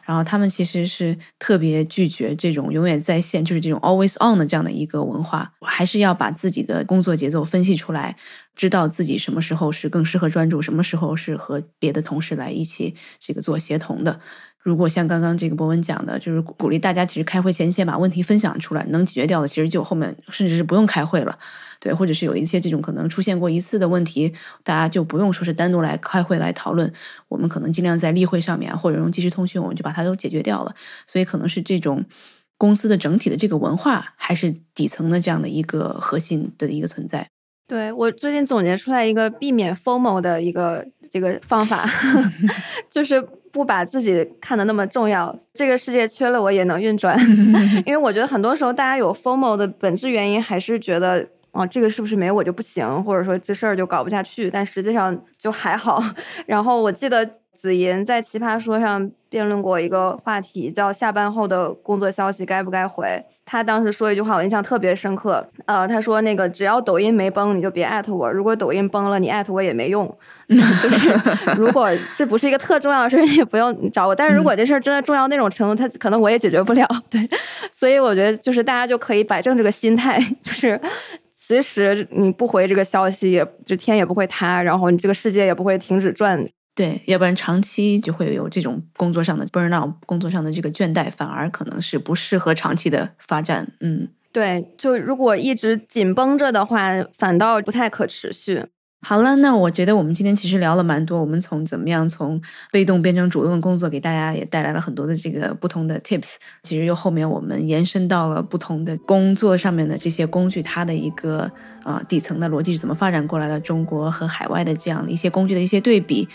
Speaker 3: 然后他们其实是特别拒绝这种永远在线，就是这种 always on 的这样的一个文化，我还是要把自己的工作节奏分析出来，知道自己什么时候是更适合专注，什么时候是和别的同事来一起这个做协同的。如果像刚刚这个博文讲的，就是鼓励大家其实开会前先把问题分享出来，能解决掉的，其实就后面甚至是不用开会了，对，或者是有一些这种可能出现过一次的问题，大家就不用说是单独来开会来讨论，我们可能尽量在例会上面或者用即时通讯，我们就把它都解决掉了。所以可能是这种公司的整体的这个文化，还是底层的这样的一个核心的一个存在。
Speaker 4: 对我最近总结出来一个避免 FOMO 的一个这个方法，就是不把自己看得那么重要。这个世界缺了我也能运转，因为我觉得很多时候大家有 FOMO 的本质原因还是觉得哦，这个是不是没我就不行，或者说这事儿就搞不下去。但实际上就还好。然后我记得子银在奇葩说上辩论过一个话题，叫下班后的工作消息该不该回。他当时说一句话，我印象特别深刻。呃，他说那个只要抖音没崩，你就别艾特我；如果抖音崩了，你艾特我也没用。就是如果这不是一个特重要的事，你也不用找我。但是如果这事儿真的重要那种程度，他可能我也解决不了。对，所以我觉得就是大家就可以摆正这个心态，就是其实你不回这个消息，也就天也不会塌，然后你这个世界也不会停止转。
Speaker 3: 对，要不然长期就会有这种工作上的 burn out，工作上的这个倦怠，反而可能是不适合长期的发展。嗯，
Speaker 4: 对，就如果一直紧绷着的话，反倒不太可持续。
Speaker 3: 好了，那我觉得我们今天其实聊了蛮多，我们从怎么样从被动变成主动的工作，给大家也带来了很多的这个不同的 tips。其实又后面我们延伸到了不同的工作上面的这些工具，它的一个呃底层的逻辑是怎么发展过来的，中国和海外的这样的一些工具的一些对比。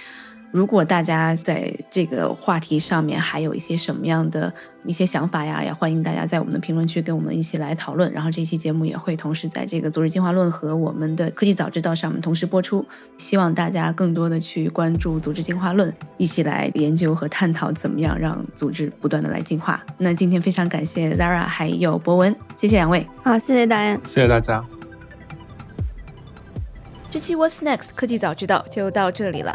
Speaker 3: 如果大家在这个话题上面还有一些什么样的一些想法呀，也欢迎大家在我们的评论区跟我们一起来讨论。然后这期节目也会同时在这个《组织进化论》和我们的《科技早知道》上面同时播出。希望大家更多的去关注《组织进化论》，一起来研究和探讨怎么样让组织不断的来进化。那今天非常感谢 Zara 还有博文，谢谢两位。
Speaker 4: 好，谢谢大家，
Speaker 5: 谢谢大家。
Speaker 3: 这期 What's Next 科技早知道就到这里了。